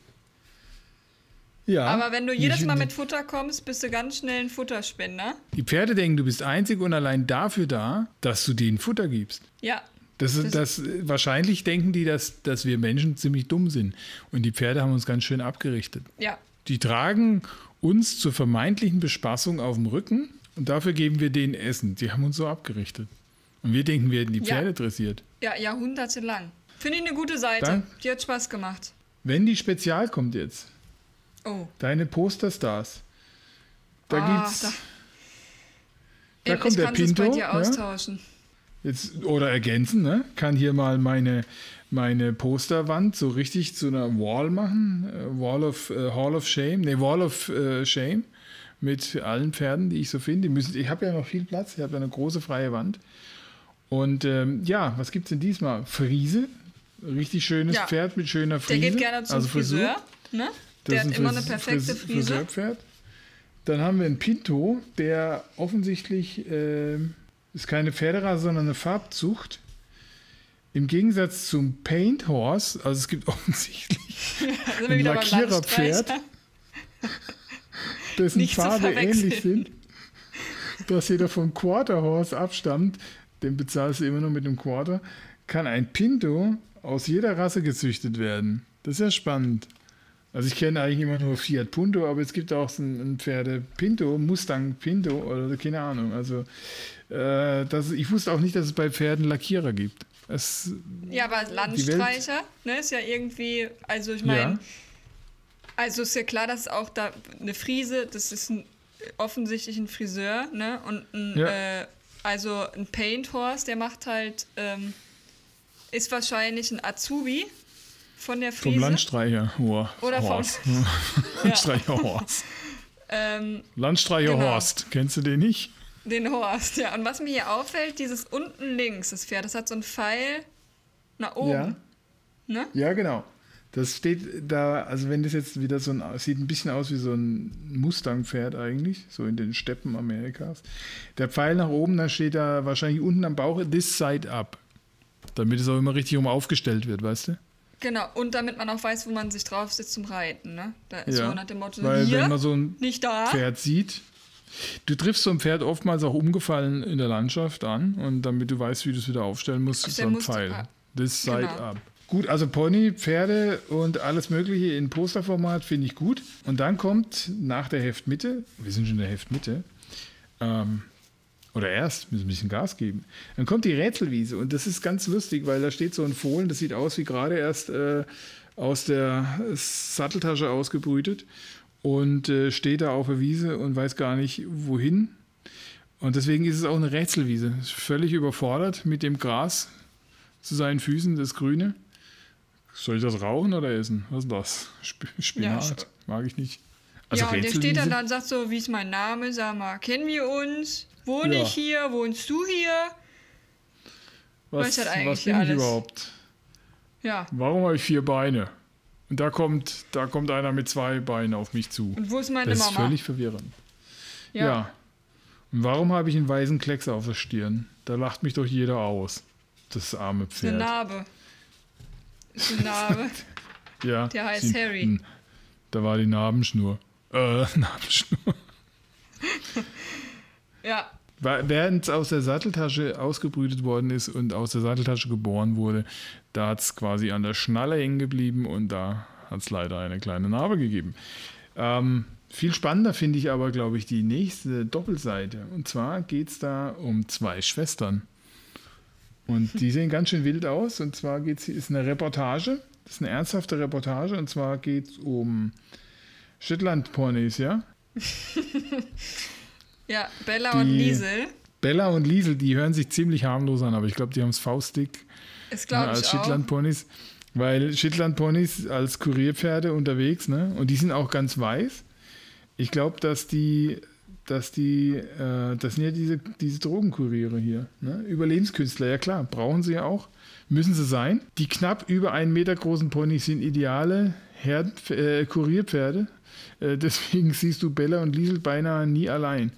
Ja. Aber wenn du jedes Mal mit Futter kommst, bist du ganz schnell ein Futterspender. Die Pferde denken, du bist einzig und allein dafür da, dass du denen Futter gibst. Ja, Das, ist- das, wahrscheinlich denken die, dass, dass wir Menschen ziemlich dumm sind. Und die Pferde haben uns ganz schön abgerichtet. ja, Die tragen uns zur vermeintlichen Bespaßung auf dem Rücken und dafür geben wir denen Essen. Die haben uns so abgerichtet. Und wir denken, wir hätten die Ja. Pferde dressiert. ja, jahrhundertelang. Finde ich eine gute Seite. Dank. Die hat Spaß gemacht. Wenn die Spezial kommt jetzt, Oh, deine Posterstars, da Ah, gibt's. da- Da kommt der kannst du es bei Pinto, dir ja? austauschen. Jetzt, oder ergänzen, ne? Kann hier mal meine, meine Posterwand so richtig zu einer Wall machen. Äh, Wall of äh, Hall of Shame. Ne, Wall of äh, Shame. Mit allen Pferden, die ich so finde. Die müssen, ich habe ja noch viel Platz, ich habe ja eine große freie Wand. Und ähm, ja, was gibt es denn diesmal? Friese. Richtig schönes Ja. Pferd mit schöner Der Friese. geht gerne zum also. Friseur. Ne? Das Der ist hat immer eine perfekte Fris- Frise. Friseurpferd. Dann haben wir einen Pinto, der offensichtlich ähm, ist keine Pferderasse, sondern eine Farbzucht. Im Gegensatz zum Paint Horse, also es gibt offensichtlich ein Lackiererpferd, dessen Nicht Farbe ähnlich sind, dass jeder vom Quarter Horse abstammt, den bezahlst du immer nur mit dem Quarter, kann ein Pinto aus jeder Rasse gezüchtet werden. Das ist ja spannend. Also ich kenne eigentlich immer nur Fiat Punto, aber es gibt auch so ein Pferde Pinto, Mustang Pinto oder keine Ahnung. Also äh, das, ich wusste auch nicht, dass es bei Pferden Lackierer gibt. Es, ja, aber Landstreicher, ne, ist ja irgendwie, also ich meine, ja. also ist ja klar, dass auch da eine Friese, das ist ein, offensichtlich ein Friseur, ne, und ein, ja. äh, also ein Paint Horse, der macht halt, ähm, ist wahrscheinlich ein Azubi von der Friese. Vom Landstreicher oh, Oder Horst. vom Landstreicher Horst. ähm, Landstreicher genau. Horst, kennst du den nicht? Den Horst, ja. Und was mir hier auffällt, dieses unten links, das Pferd, das hat so einen Pfeil nach oben. Ja, ne? ja genau. Das steht da, also wenn das jetzt wieder so ein, sieht ein bisschen aus wie so ein Mustang-Pferd eigentlich, so in den Steppen Amerikas. Der Pfeil nach oben, da steht da wahrscheinlich unten am Bauch, this side up. Damit es auch immer richtig um aufgestellt wird, weißt du? Genau, und damit man auch weiß, wo man sich drauf sitzt zum Reiten, ne? Da ist ja, so nach dem Motto, weil hier, wenn man so ein nicht da. Pferd sieht, du triffst so ein Pferd oftmals auch umgefallen in der Landschaft an und damit du weißt, wie du es wieder aufstellen musst, ist so ein Pfeil. This side genau. up. Gut, also Pony, Pferde und alles Mögliche in Posterformat finde ich gut. Und dann kommt nach der Heftmitte, wir sind schon in der Heftmitte, ähm, oder erst, müssen ein bisschen Gas geben. Dann kommt die Rätselwiese und das ist ganz lustig, weil da steht so ein Fohlen, das sieht aus wie gerade erst äh, aus der Satteltasche ausgebrütet und äh, steht da auf der Wiese und weiß gar nicht wohin. Und deswegen ist es auch eine Rätselwiese. Völlig überfordert mit dem Gras zu seinen Füßen, das Grüne. Soll ich das rauchen oder essen? Was ist das? Sp Spinat? Ja, Mag ich nicht. Also ja, und der steht dann da und sagt so, wie ist mein Name? Sag mal, kennen wir uns? Wohne ja. ich hier? Wohnst du hier? Was, halt eigentlich was bin alles. ich überhaupt? Ja. Warum habe ich vier Beine? Und da kommt, da kommt einer mit zwei Beinen auf mich zu. Und wo ist meine das Mama? Das ist völlig verwirrend. Ja. ja. Und warum habe ich einen weißen Klecks auf der Stirn? Da lacht mich doch jeder aus. Das arme Pferd. Eine Narbe. Ist eine Narbe. ja. Der heißt sie, Harry. Da war die Narbenschnur. Äh, Narbenschnur. ja. Während es aus der Satteltasche ausgebrütet worden ist und aus der Satteltasche geboren wurde, da hat es quasi an der Schnalle hängen geblieben und da hat es leider eine kleine Narbe gegeben. Ähm, viel spannender finde ich aber, glaube ich, die nächste Doppelseite. Und zwar geht es da um zwei Schwestern. Und die sehen ganz schön wild aus. Und zwar geht's, ist eine Reportage. Das ist eine ernsthafte Reportage. Und zwar geht es um Shetland-Ponys, ja? ja, Bella die, und Liesel. Bella und Liesel, die hören sich ziemlich harmlos an, aber ich glaube, die haben es faustdick ja, als Shetland-Ponys. Weil Shetland-Ponys als Kurierpferde unterwegs, ne? Und die sind auch ganz weiß. Ich glaube, dass die dass die, äh, das sind ja diese, diese Drogenkuriere hier, ne? Überlebenskünstler, ja klar, brauchen sie ja auch, müssen sie sein. Die knapp über einen Meter großen Ponys sind ideale Herden, äh, Kurierpferde, äh, deswegen siehst du Bella und Liesel beinahe nie allein.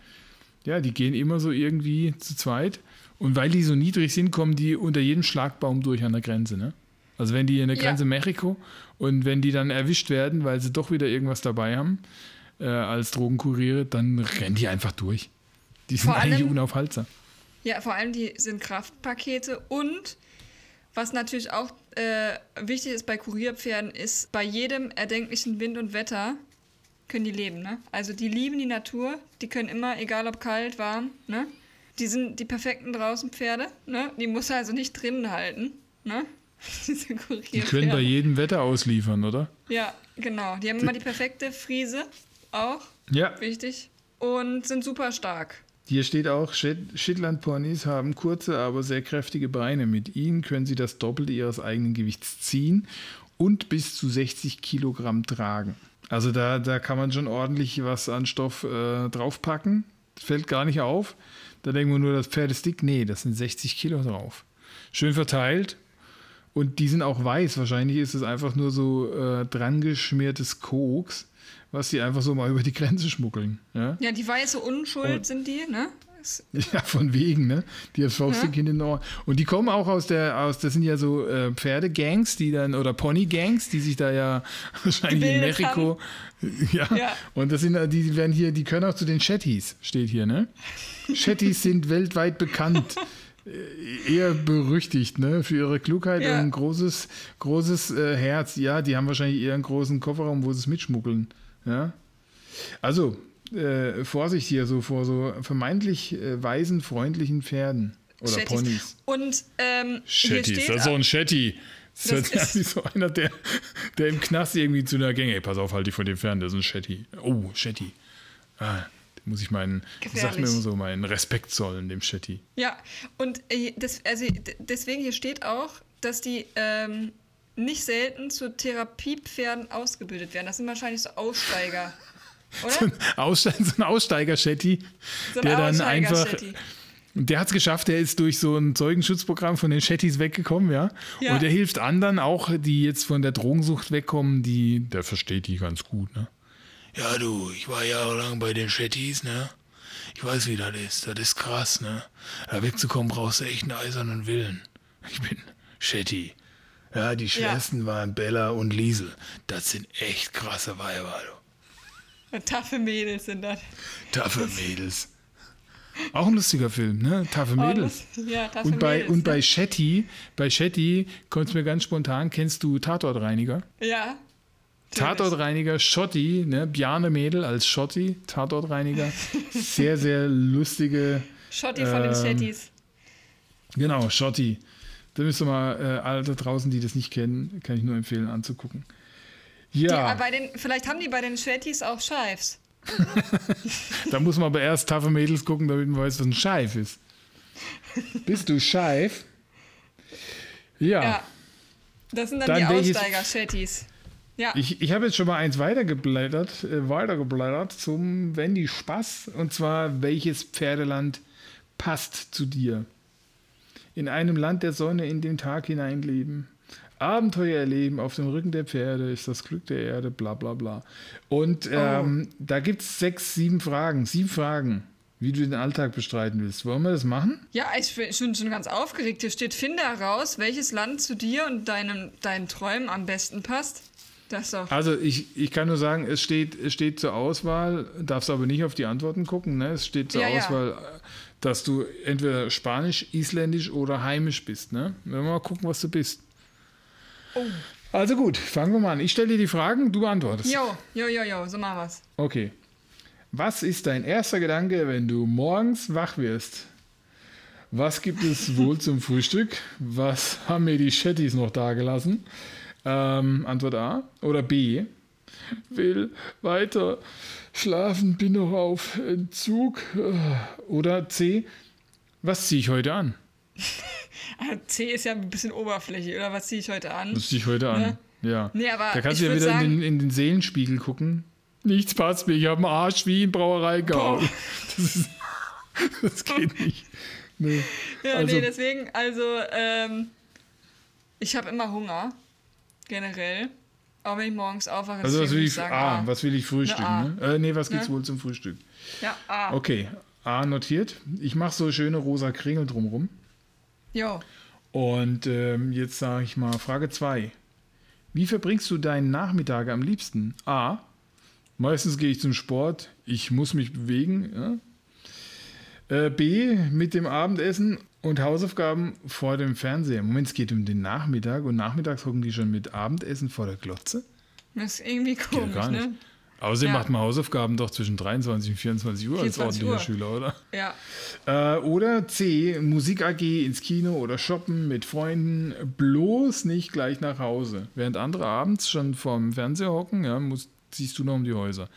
Ja, die gehen immer so irgendwie zu zweit und weil die so niedrig sind, kommen die unter jedem Schlagbaum durch an der Grenze, ne? Also wenn die in der Grenze ja. Mexiko und wenn die dann erwischt werden, weil sie doch wieder irgendwas dabei haben, äh, als Drogenkuriere, dann rennen die einfach durch. Die sind vor eigentlich allem, unaufhaltsam. Ja, vor allem die sind Kraftpakete und was natürlich auch äh, wichtig ist bei Kurierpferden, ist bei jedem erdenklichen Wind und Wetter können die leben. Ne? Also die lieben die Natur, die können immer, egal ob kalt, warm, ne? die sind die perfekten draußen Pferde, ne? die muss er also nicht drinnen halten. Ne? Diese die können bei jedem Wetter ausliefern, oder? Ja, genau. Die haben immer die perfekte Friese auch. Ja. Wichtig. Und sind super stark. Hier steht auch, Shetland Ponys haben kurze, aber sehr kräftige Beine. Mit ihnen können sie das Doppelte ihres eigenen Gewichts ziehen und bis zu 60 Kilogramm tragen. Also da, da kann man schon ordentlich was an Stoff äh, draufpacken. fällt gar nicht auf. Da denken wir nur, das Pferd ist dick. Nee, das sind 60 Kilo drauf. Schön verteilt. Und die sind auch weiß. Wahrscheinlich ist es einfach nur so äh, dran geschmiertes Koks was sie einfach so mal über die Grenze schmuggeln. Ja, ja die weiße Unschuld und, sind die, ne? Ja, von wegen, ne? Die das Faustdick ja. in den Ohren. Und die kommen auch aus der, aus, das sind ja so äh, Pferdegangs, die dann, oder Ponygangs, die sich da ja wahrscheinlich in Mexiko. Ja, ja, Und das sind, die werden hier, die können auch zu den Shetties, steht hier, ne? Shetties sind weltweit bekannt. eher berüchtigt, ne? Für ihre Klugheit Ja. und ein großes, großes äh, Herz. Ja, die haben wahrscheinlich eher einen großen Kofferraum, wo sie es mitschmuggeln. Ja. Also, äh, Vorsicht hier so vor so vermeintlich äh, weisen, freundlichen Pferden. Oder Shetties. Ponys. Und ähm, hier Shetties, steht, das ist so ein Shetty. Das, Das ist so einer, der, der im Knast irgendwie zu einer Gänge. Ey, pass auf, halt dich von dem fern, das ist ein Shetty. Oh, Shetty. Ah, da muss ich meinen, ich sag mir immer so, meinen Respekt zollen, dem Shetty. Ja, und äh, das, also, deswegen hier steht auch, dass die ähm, nicht selten zu Therapiepferden ausgebildet werden. Das sind wahrscheinlich so Aussteiger. So ein Aussteiger-Shetty, So ein der dann einfach. Aussteiger-Shetty. Der hat es geschafft, der ist durch so ein Zeugenschutzprogramm von den Shettys weggekommen, ja? Ja. Und der hilft anderen auch, die jetzt von der Drogensucht wegkommen, die, der versteht die ganz gut, ne? Ja, du, ich war jahrelang bei den Shettys, ne? Ich weiß, wie das ist. Das ist krass, ne? Da wegzukommen brauchst du echt einen eisernen Willen. Ich bin Shetty. Ja, die Schwersten waren Bella und Liesel. Das sind echt krasse Weiber, du. Taffe Mädels sind das. Taffe Mädels. Auch ein lustiger Film, ne? Taffe Mädels. Oh, ja, Taffe Und bei, Mädels. und bei? Shetty, bei Shetty kommt es mir ganz spontan, kennst du Tatortreiniger? Ja. Tatortreiniger Schotti, ne? Bjarne Mädel als Schotti, Tatortreiniger. Sehr, sehr lustige, Schotti von den Ähm, Shetties. genau, Schotti. Da müsst ihr mal, äh, alle da draußen, die das nicht kennen, kann ich nur empfehlen anzugucken. Die, Ja, aber bei den, vielleicht haben die bei den Shetties auch Scheifs. da muss man aber erst taffe Mädels gucken, damit man weiß, was ein Scheif ist. Bist du scheif? Ja. Ja. Das sind dann, Dann die welches- Aussteiger-Shetties. Ja. Ich, ich habe jetzt schon mal eins weitergeblättert, äh, weitergeblättert zum Wendy Spaß. Und zwar, welches Pferdeland passt zu dir? In einem Land der Sonne in den Tag hineinleben. Abenteuer erleben auf dem Rücken der Pferde ist das Glück der Erde, bla bla bla. Und ähm, da gibt es sechs, sieben Fragen. Sieben Fragen, wie du den Alltag bestreiten willst. Wollen wir das machen? Ja, ich bin schon, schon ganz aufgeregt. Hier steht, finde heraus, welches Land zu dir und deinem, deinen Träumen am besten passt. Also ich, ich kann nur sagen, es steht, es steht zur Auswahl, darfst aber nicht auf die Antworten gucken. Ne? Es steht zur Ja, ja. Auswahl, äh, dass du entweder Spanisch, Isländisch oder Heimisch bist. Ne? Wenn wir mal gucken, was du bist. Oh. Also gut, fangen wir mal an. Ich stelle dir die Fragen, du beantwortest. Jo, jo, jo, jo, so machen wir's. Okay. Was ist dein erster Gedanke, wenn du morgens wach wirst? Was gibt es wohl zum Frühstück? Was haben mir die Shetties noch dagelassen? Ähm, Antwort A. Oder B. Will weiter schlafen, bin noch auf Entzug. Oder C. Was ziehe ich heute an? C ist ja ein bisschen oberflächlich, oder was ziehe ich heute an? Das ziehe ich heute an. Ne? Ja. Nee, aber da kannst du ja wieder in, sagen- den, in den Seelenspiegel gucken. Nichts passt mir, ich habe einen Arsch wie in Brauerei gehauen. Das, ist, das geht nicht. Nee. Ja, Also- nee, deswegen, also, ähm, ich habe immer Hunger, generell. Auch wenn ich morgens aufwache, Also was will ich, sagen, ah, A. was will ich frühstücken? A. Ne? Äh, nee, was gibt's Ne? wohl zum Frühstück? Ja, A. Okay, A notiert. Ich mache so schöne rosa Kringel drumrum. Jo. Und ähm, jetzt sage ich mal Frage 2. Wie verbringst du deinen Nachmittag am liebsten? A. Meistens gehe ich zum Sport. Ich muss mich bewegen. Ja? Äh, B. Mit dem Abendessen und Hausaufgaben vor dem Fernseher. Moment, es geht um den Nachmittag und nachmittags hocken die schon mit Abendessen vor der Glotze? Das ist irgendwie komisch, nicht. ne? Außerdem Ja. macht man Hausaufgaben doch zwischen 23 und 24 Uhr als 24 ordentlicher Uhr. Schüler, oder? Ja. Äh, oder C, Musik AG ins Kino oder shoppen mit Freunden, bloß nicht gleich nach Hause. Während andere abends schon vorm Fernseher hocken, ja, musst, ziehst du noch um die Häuser.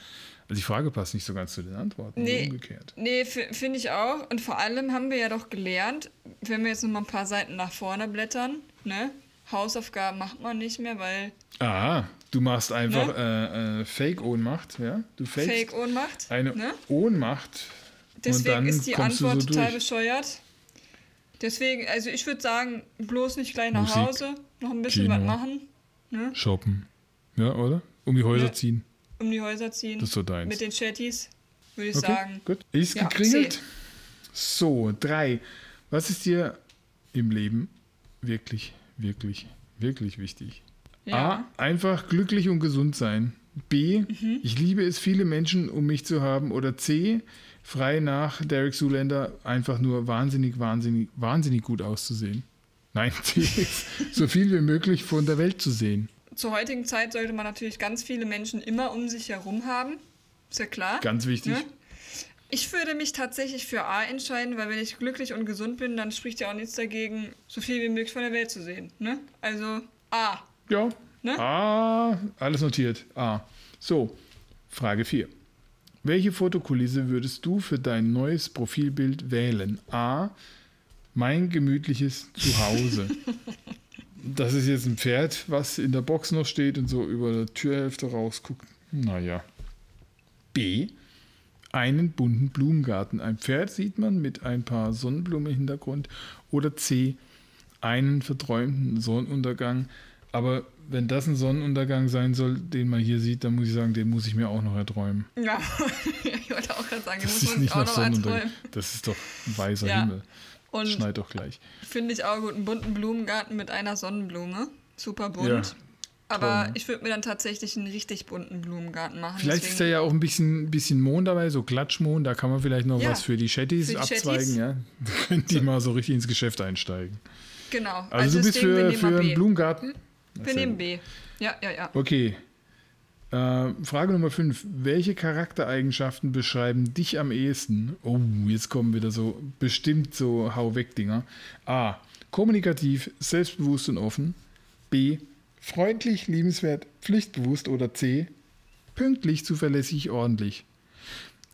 Also die Frage passt nicht so ganz zu den Antworten, Nee. umgekehrt. Nee, finde ich auch. Und vor allem haben wir ja doch gelernt, wenn wir jetzt noch mal ein paar Seiten nach vorne blättern, ne? Hausaufgaben macht man nicht mehr, weil Ah, du machst einfach äh, äh, Fake-Ohnmacht, ja? Du fakest Fake Ohnmacht. eine ne? Ohnmacht Deswegen und dann ist die Antwort so total bescheuert. Deswegen, also ich würde sagen, bloß nicht gleich nach Musik, Hause, noch ein bisschen Kino. was machen, ne? Shoppen, ja, oder? Um die Häuser Ja. ziehen. um die Häuser ziehen. Das ist so deins. Mit den Chatties, würde ich Okay, sagen. gut. Ist Ja, gekringelt. C. So, drei. Was ist dir im Leben wirklich, wirklich, wirklich wichtig? Ja. A. Einfach glücklich und gesund sein. B. Mhm. Ich liebe es, viele Menschen um mich zu haben. Oder C. Frei nach Derek Zuländer einfach nur wahnsinnig, wahnsinnig, wahnsinnig gut auszusehen. Nein, C ist so viel wie möglich von der Welt zu sehen. Zur heutigen Zeit sollte man natürlich ganz viele Menschen immer um sich herum haben. Ist ja klar. Ganz wichtig. Ne? Ich würde mich tatsächlich für A entscheiden, weil wenn ich glücklich und gesund bin, dann spricht ja auch nichts dagegen, so viel wie möglich von der Welt zu sehen. Ne? Also A. Ja. Ne? Ah, alles notiert. Ah. So, Frage 4. Welche Fotokulisse würdest du für dein neues Profilbild wählen? A. Mein gemütliches Zuhause. das ist jetzt ein Pferd, was in der Box noch steht und so über der Türhälfte rausguckt. Naja. B. Einen bunten Blumengarten. Ein Pferd sieht man mit ein paar Sonnenblumen im Hintergrund. Oder C. Einen verträumten Sonnenuntergang. Aber wenn das ein Sonnenuntergang sein soll, den man hier sieht, dann muss ich sagen, den muss ich mir auch noch erträumen. Ja, ich wollte auch gerade sagen, den Das muss man sich nicht auch nach noch Sonnenuntergang. erträumen. Das ist doch ein weißer Ja. Himmel. Und Schneit doch gleich. finde ich auch gut, einen bunten Blumengarten mit einer Sonnenblume. Super bunt. Ja, Aber toll, ne? ich würde mir dann tatsächlich einen richtig bunten Blumengarten machen. Vielleicht ist da deswegen- ja auch ein bisschen, bisschen Mond dabei, so Klatschmond. Da kann man vielleicht noch Ja. was für die die abzweigen. Chattis. Ja? Können die mal so richtig ins Geschäft einsteigen. Genau. Also, du bist deswegen, für, für einen. Blumengarten? Wir nehmen B. Ja, ja, ja. Okay. Äh, Frage Nummer 5. Welche Charaktereigenschaften beschreiben dich am ehesten? Oh, jetzt kommen wieder so bestimmt so Hau-Weg-Dinger. A. Kommunikativ, selbstbewusst und offen. B. Freundlich, liebenswert, pflichtbewusst. Oder C. Pünktlich, zuverlässig, ordentlich.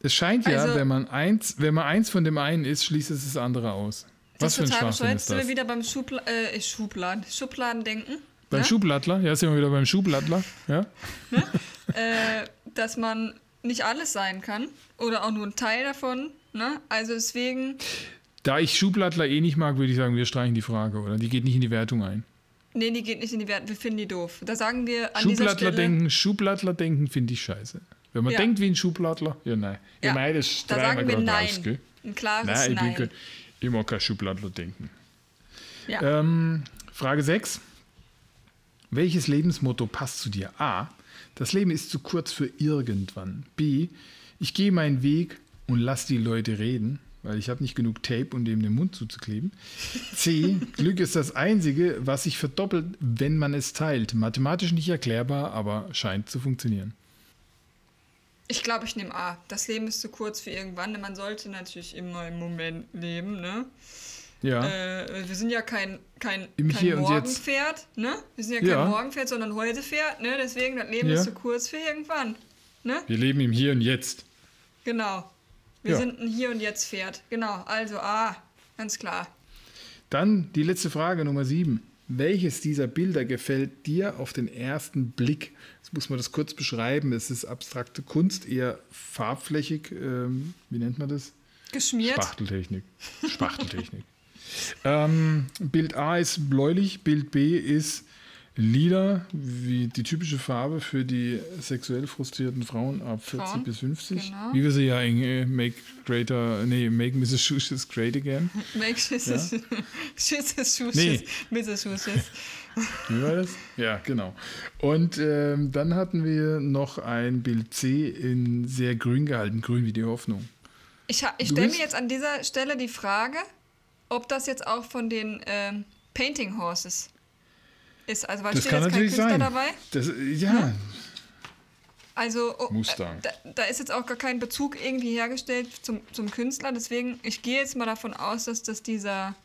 Es scheint ja, Also- wenn, man eins, wenn man eins von dem einen ist, schließt es das andere aus. Was Das für ist ein total Schwachsinn ist Sind wir das? wieder beim Schubla äh, Schubladen, Schubladen denken. Beim ne? Schublattler? Ja, sind wir wieder beim Schublattler. Ja? äh, dass man nicht alles sein kann oder auch nur ein Teil davon. Ne? Also deswegen, Da ich Schublattler eh nicht mag, würde ich sagen, wir streichen die Frage, oder? Die geht nicht in die Wertung ein. nee, die geht nicht in die Wertung. Wir finden die doof. Da sagen wir an dieser Schublattler Stelle, denken, Schublattler denken finde ich scheiße. Wenn man Ja. denkt wie ein Schublattler, ja nein. Ja, Ja, nein, das da sagen wir Nein. raus, gell? ein klares Nein, ich, Nein. bin kein- ich mag kein Schublattler denken. Ja. Ähm, Frage 6. Welches Lebensmotto passt zu dir? A. Das Leben ist zu kurz für irgendwann. B. Ich gehe meinen Weg und lass die Leute reden, weil ich habe nicht genug Tape, um dem den Mund zuzukleben. C. Glück ist das Einzige, was sich verdoppelt, wenn man es teilt. Mathematisch nicht erklärbar, aber scheint zu funktionieren. Ich glaube, ich nehme A. Das Leben ist zu kurz für irgendwann. Man sollte natürlich immer im Moment leben. Ne? Ja. Äh, wir sind ja kein, kein, Im kein. Morgenpferd. Ne? Wir sind ja kein Ja. Morgenpferd, sondern Heute-Pferd. Ne? Deswegen, das Leben Ja. ist zu kurz für irgendwann. Ne? Wir leben im Hier und Jetzt. Genau. Wir Ja. sind ein Hier und Jetzt Pferd. Genau. Also A. Ganz klar. Dann die letzte Frage, Nummer 7. Welches dieser Bilder gefällt dir auf den ersten Blick? Jetzt muss man das kurz beschreiben. Es ist abstrakte Kunst, eher farbflächig. Ähm, wie nennt man das? Geschmiert. Spachteltechnik. Spachteltechnik. Ähm, Bild A ist bläulich, Bild B ist lila, wie die typische Farbe für die sexuell frustrierten Frauen ab 40 Frauen, bis 50. genau. Wie wir sie ja in äh, Make Greater, nee, Make Mrs. Schuss Great Again. Make Schisses. Schisses, Schusses. Nee. Mrs. Schusses. Wie war das? Ja, genau. Und ähm, dann hatten wir noch ein Bild C in sehr grün gehalten, grün wie die Hoffnung. Ich, ich stelle mir jetzt an dieser Stelle die Frage, ob das jetzt auch von den ähm, Painting Horses ist. Also, weil Das steht kann jetzt kein natürlich Künstler sein. dabei. Das, ja, Also, oh, Mustang. äh, da, da ist jetzt auch gar kein Bezug irgendwie hergestellt zum, zum Künstler. Deswegen, ich gehe jetzt mal davon aus, dass das dieser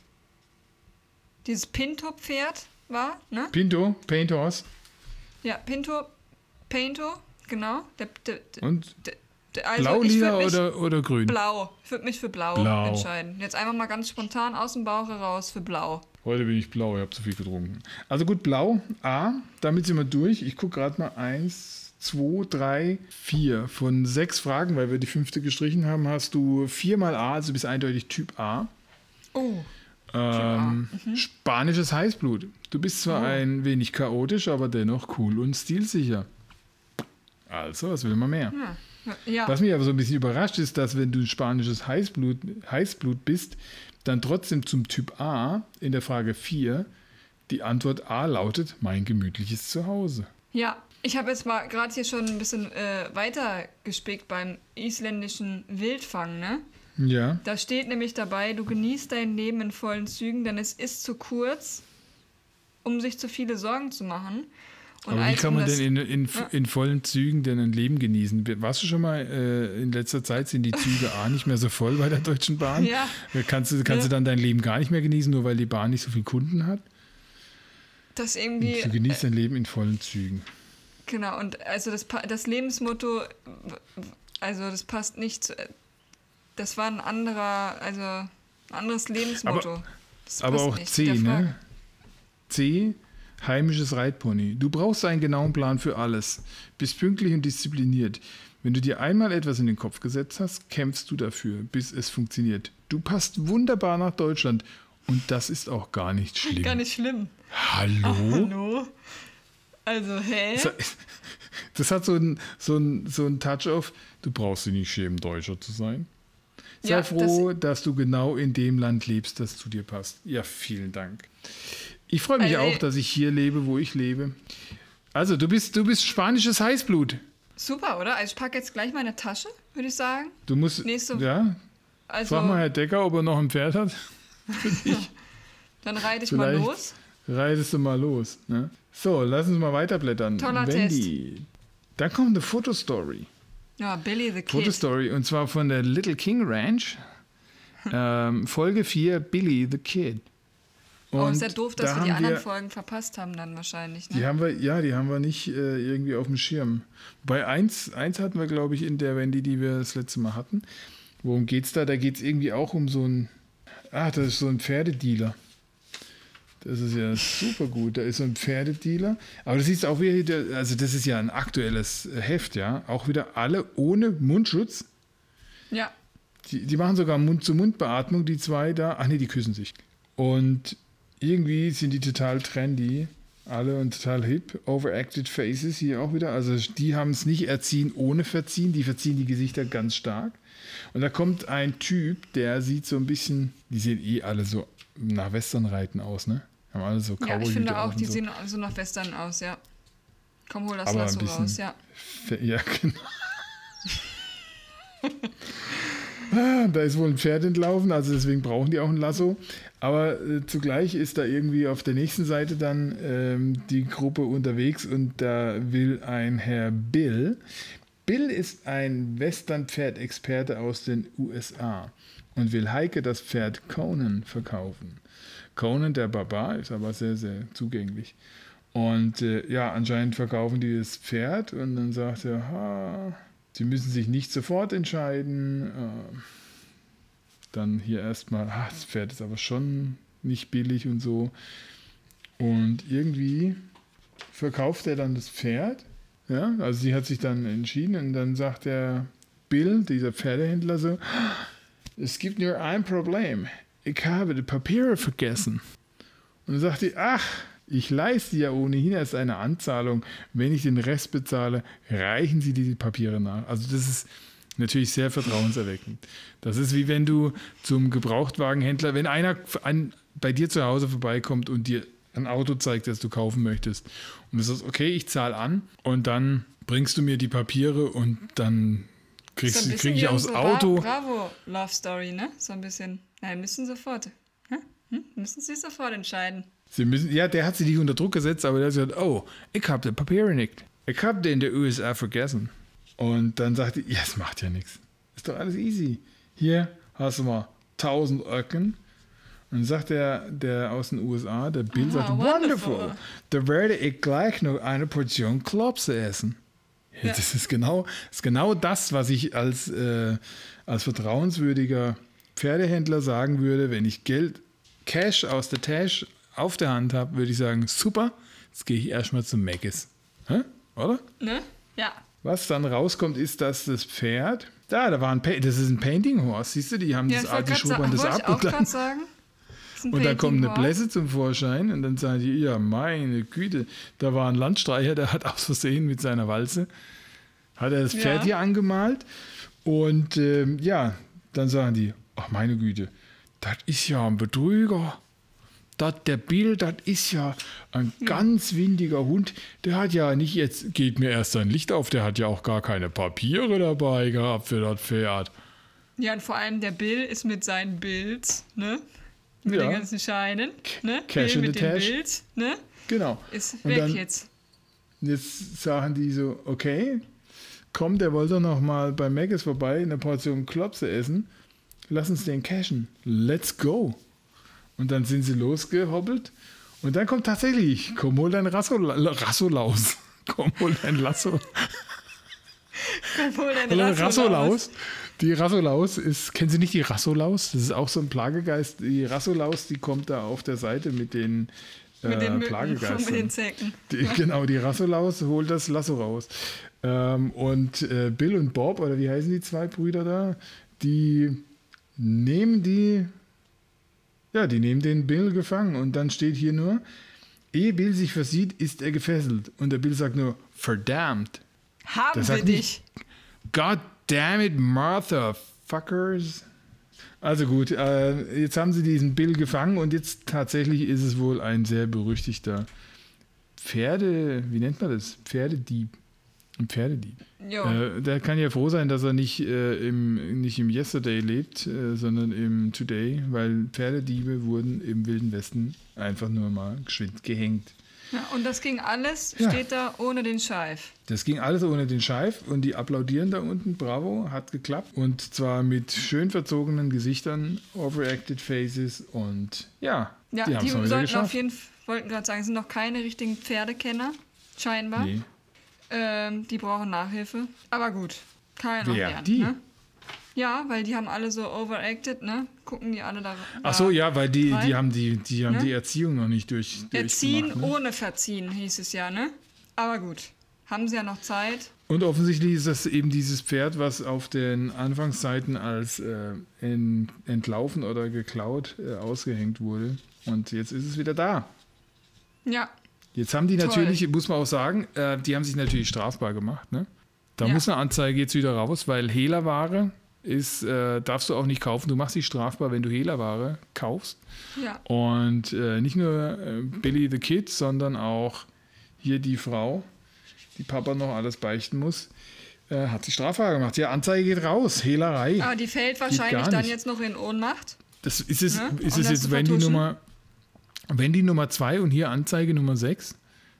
dieses Pinto-Pferd war, ne? Pinto, Paint Horse. Ja, Pinto, Painto, genau. Der, der, der, Und der, also blau, lila oder, oder grün? Blau. Ich würde mich für blau, Blau. entscheiden. Jetzt einfach mal ganz spontan aus dem Bauch heraus für blau. Heute bin ich blau, ich habe zu viel getrunken. Also gut, blau, A, damit sind wir durch. Ich gucke gerade mal eins, zwei, drei, vier. Von sechs Fragen, weil wir die fünfte gestrichen haben, hast du viermal A, also bist eindeutig Typ A. Oh. Ähm, Spanisches Heißblut. Du bist zwar Oh. ein wenig chaotisch, aber dennoch cool und stilsicher. Also, was will man mehr? Ja. Ja. Was mich aber so ein bisschen überrascht ist, dass wenn du ein spanisches Heißblut, Heißblut bist, dann trotzdem zum Typ A in der Frage 4 die Antwort A lautet mein gemütliches Zuhause. Ja, Ich habe jetzt mal gerade hier schon ein bisschen äh, weiter gespickt beim isländischen Wildfang, ne? Ja. Da steht nämlich dabei, du genießt dein Leben in vollen Zügen, denn es ist zu kurz, um sich zu viele Sorgen zu machen. Und Aber wie kann man denn in, in, in vollen Zügen denn ein Leben genießen? Warst du schon mal, äh, in letzter Zeit sind die Züge A nicht mehr so voll bei der Deutschen Bahn? Ja. Äh, Kannst, du, kannst Ja. du dann dein Leben gar nicht mehr genießen, nur weil die Bahn nicht so viele Kunden hat? das irgendwie. Du genießt dein Leben in vollen Zügen. Genau, und also das, das Lebensmotto, also das passt nicht zu. Das war ein anderer, also ein anderes Lebensmotto. Aber passt auch nicht C, ne? C, heimisches Reitpony. Du brauchst einen genauen Plan für alles. Bist pünktlich und diszipliniert. Wenn du dir einmal etwas in den Kopf gesetzt hast, kämpfst du dafür, bis es funktioniert. Du passt wunderbar nach Deutschland. Und das ist auch gar nicht schlimm. Gar nicht schlimm. Hallo? Hallo? Also, hä? Das- Das hat so einen so ein, so ein Touch auf, du brauchst dich nicht schämen, Deutscher zu sein. Sei Ja, froh, dass du genau in dem Land lebst, das zu dir passt. Ja, vielen Dank. Ich freue mich Also- auch, dass ich hier lebe, wo ich lebe. Also, du bist, du bist spanisches Heißblut. Super, oder? Also ich packe jetzt gleich meine Tasche, würde ich sagen. Du musst, Nächste- ja, Also, frag mal Herr Decker, ob er noch ein Pferd hat. dann reite ich mal Vielleicht. los. Reitest du mal los. Ne? So, lass uns mal weiterblättern. Toller Wendy. Dann kommt eine Fotostory. Ja, Billy the Kid. Fotostory und zwar von der Little King Ranch. ähm, Folge 4, Billy the Kid. Oh, Und ist ja doof, dass da wir die anderen Folgen verpasst haben dann wahrscheinlich. Die Ne? haben wir, ja, die haben wir nicht äh, irgendwie auf dem Schirm. Bei eins, eins hatten wir, glaube ich, in der Wendy, die wir das letzte Mal hatten. Worum geht's da? Da geht es irgendwie auch um so ein. Ah, das ist so ein Pferdedealer. Das ist ja super gut. Da ist so ein Pferdedealer. Aber das ist auch wieder, also das ist ja ein aktuelles Heft, ja. Auch wieder alle ohne Mundschutz. Ja, Die, die machen sogar Mund-zu-Mund-Beatmung, die zwei da. Ach nee, die küssen sich. Und irgendwie sind die total trendy. Alle und total hip. Overacted Faces hier auch wieder. Also die haben es nicht erziehen ohne Verziehen. Die verziehen die Gesichter ganz stark. Und da kommt ein Typ, der sieht so ein bisschen, die sehen eh alle so nach Westernreiten aus, ne? Haben alle so ja ich finde auch, die so. sehen so nach Western aus, ja. Komm, hol das Aber Lasso raus, ja. Ja, genau. Da ist wohl ein Pferd entlaufen, also deswegen brauchen die auch ein Lasso. Aber äh, zugleich ist da irgendwie auf der nächsten Seite dann ähm, die Gruppe unterwegs und da will ein Herr Bill. Bill ist ein Western-Pferdexperte aus den USA und will Heike das Pferd Conan verkaufen. Conan, der Barbar, ist aber sehr, sehr zugänglich. Und äh, ja, anscheinend verkaufen die das Pferd und dann sagt er, ha, sie müssen sich nicht sofort entscheiden. Äh, dann hier erstmal, ah, das Pferd ist aber schon nicht billig und so. Und irgendwie verkauft er dann das Pferd. Ja, also sie hat sich dann entschieden und dann sagt der Bill, dieser Pferdehändler, so, es gibt nur ein Problem. Ich habe die Papiere vergessen. Und dann sagt die, ach, ich leiste ja ohnehin erst eine Anzahlung. Wenn ich den Rest bezahle, reichen Sie die Papiere nach. Also das ist natürlich sehr vertrauenserweckend. Das ist wie wenn du zum Gebrauchtwagenhändler, wenn einer an, bei dir zu Hause vorbeikommt und dir ein Auto zeigt, das du kaufen möchtest. Und du sagst, okay, ich zahle an und dann bringst du mir die Papiere und dann So kriegst, bisschen krieg ich unsere Auto. Bra Bravo Love Story, ne? So ein bisschen. Nein, müssen sofort. Hm? Müssen sie sofort entscheiden. Sie müssen, ja, der hat sie nicht unter Druck gesetzt, aber der hat gesagt, oh, ich habe die Papiere nicht. Ich habe den in der USA vergessen. Und dann sagt die, ja, es macht ja nichts. Ist doch alles easy. Hier hast du mal 1000 Öcken. Und dann sagt der, der aus den USA, der Bill, Ah, sagt, wonderful. wonderful. Da werde ich gleich noch eine Portion Klopse essen. Ja. Das ist genau, das ist genau das, was ich als, äh, als vertrauenswürdiger Pferdehändler sagen würde, wenn ich Geld, Cash aus der Tasche auf der Hand habe, würde ich sagen, super, jetzt gehe ich erstmal zum Meckes. Hä? Oder? Ne? Ja. Was dann rauskommt, ist, dass das Pferd, da, da war ein, Pa- das ist ein Painting Horse, siehst du, die haben Ja, das alte Schobern das und dann, sagen. Und dann kommt eine. Blässe zum Vorschein und dann sagen die, ja, meine Güte, da war ein Landstreicher, der hat aus Versehen mit seiner Walze, hat er das Ja. Pferd hier angemalt und ähm, ja, dann sagen die, ach meine Güte, das ist ja ein Betrüger. Das, der Bill, das ist ja ein ganz windiger Hund. Der hat ja nicht jetzt, geht mir erst sein Licht auf, der hat ja auch gar keine Papiere dabei gehabt für das Pferd. Ja, und vor allem der Bill ist mit seinen Bills, ne? Mit Ja. den ganzen Scheinen, ne? Cash Bill in mit the den Tash. Bills, ne? Genau. Ist Und weg dann- jetzt. Jetzt sagen die so, okay, komm, der wollte noch mal bei Maggis vorbei eine Portion Klopse essen. Lass uns den cashen. Let's go. Und dann sind sie losgehobbelt. Und dann kommt tatsächlich, komm, hol dein Rassol Rassolaus. Komm, hol dein Lasso. Dein Hol dein Rassolaus- Rassolaus. Die Rassolaus ist, kennen Sie nicht die Rassolaus? Das ist auch so ein Plagegeist. Die Rassolaus, die kommt da auf der Seite mit den, äh, Mit den Plagegeistern. mit den Zecken. Die, Genau, die Rassolaus holt das Lasso raus. Ähm, und äh, Bill und Bob, oder wie heißen die zwei Brüder da, die nehmen die, ja, die nehmen den Bill gefangen. Und dann steht hier nur, ehe Bill sich versieht, ist er gefesselt. Und der Bill sagt nur, verdammt. Haben Das wir dich. nicht- God damn it, Martha, fuckers. Also gut, äh, jetzt haben sie diesen Bill gefangen und jetzt tatsächlich ist es wohl ein sehr berüchtigter Pferde, wie nennt man das? Pferdedieb. Ein Pferdedieb. Äh, der kann ja froh sein, dass er nicht, äh, im, nicht im Yesterday lebt, äh, sondern im Today, weil Pferdediebe wurden im Wilden Westen einfach nur mal geschwind gehängt. Ja, und das ging alles, Ja. steht da, ohne den Scheif. Das ging alles ohne den Scheif und die applaudieren da unten. Bravo, hat geklappt. Und zwar mit schön verzogenen Gesichtern, overacted faces und ja, Ja, die haben es sollten auf jeden Fall, wollten gerade sagen, sind noch keine richtigen Pferdekenner, scheinbar. Nee. Ähm, die brauchen Nachhilfe. Aber gut, kann ja noch Wer? lernen. Die? Ne? Ja, weil die haben alle so overacted, ne? Gucken die alle da. Ach so, ja, weil die, rein. die haben die, die haben Ne? die Erziehung noch nicht durch. Erziehen ne? ohne Verziehen, hieß es ja, ne? Aber gut, haben sie ja noch Zeit. Und offensichtlich ist das eben dieses Pferd, was auf den Anfangszeiten als äh, en, entlaufen oder geklaut äh, ausgehängt wurde. Und jetzt ist es wieder da. Ja, Jetzt haben die Toll. natürlich, muss man auch sagen, äh, die haben sich natürlich strafbar gemacht. Ne? Da Ja. muss eine Anzeige jetzt wieder raus, weil Hehlerware ist, äh, darfst du auch nicht kaufen. Du machst dich strafbar, wenn du Hehlerware kaufst. ja. Und äh, nicht nur äh, Billy the Kid, sondern auch hier die Frau, die Papa noch alles beichten muss, äh, hat sich strafbar gemacht. Ja, Anzeige geht raus, Hehlerei. Aber die fällt wahrscheinlich dann jetzt noch in Ohnmacht. Das ist es, Ne? ist Um es jetzt, wenn die? Nummer, wenn die Nummer 2 und hier Anzeige Nummer 6,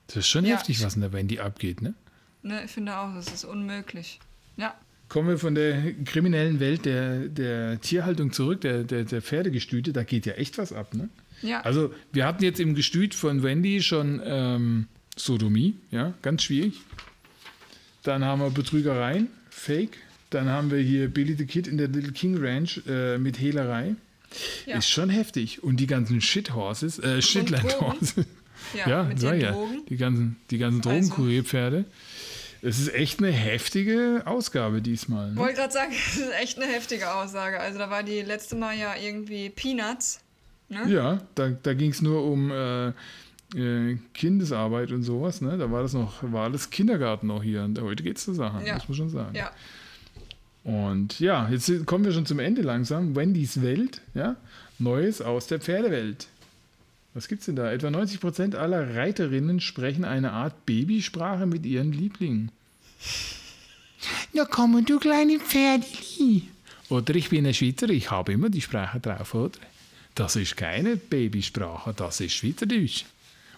das ist schon Ja. heftig, was in der Wendy abgeht, ne? Ne, ich finde auch, das ist unmöglich. Ja, Kommen wir von der kriminellen Welt der, der Tierhaltung zurück, der, der, der Pferdegestüte, da geht ja echt was ab, ne? ja. Also, wir hatten jetzt im Gestüt von Wendy schon ähm, Sodomie, ja, ganz schwierig. Dann haben wir Betrügereien, Fake. Dann haben wir hier Billy the Kid in der Little King Ranch äh, mit Hehlerei. Ja. Ist schon heftig. Und die ganzen Shithorses, äh, Shitland Drogen. Horses. ja, Ja, mit ja. Drogen. Die ganzen, die ganzen Also. Drogenkurierpferde. Es ist echt eine heftige Ausgabe diesmal. Ne? Wollte gerade sagen, das ist echt eine heftige Aussage. Also da war die letzte Mal ja irgendwie Peanuts. Ne? Ja, da, da ging es nur um äh, äh, Kindesarbeit und sowas. Ne? Da war das noch, war alles Kindergarten noch hier. Und heute geht es zur Sache, Ja. muss man schon sagen. Ja. Und ja, jetzt kommen wir schon zum Ende langsam. Wendys Welt, ja, Neues aus der Pferdewelt. Was gibt's denn da? Etwa 90% aller Reiterinnen sprechen eine Art Babysprache mit ihren Lieblingen. Na komm, du kleine Pferdli. Oder ich bin ein Schweizer, ich habe immer die Sprache drauf, oder? Das ist keine Babysprache, das ist Schweizerdeutsch.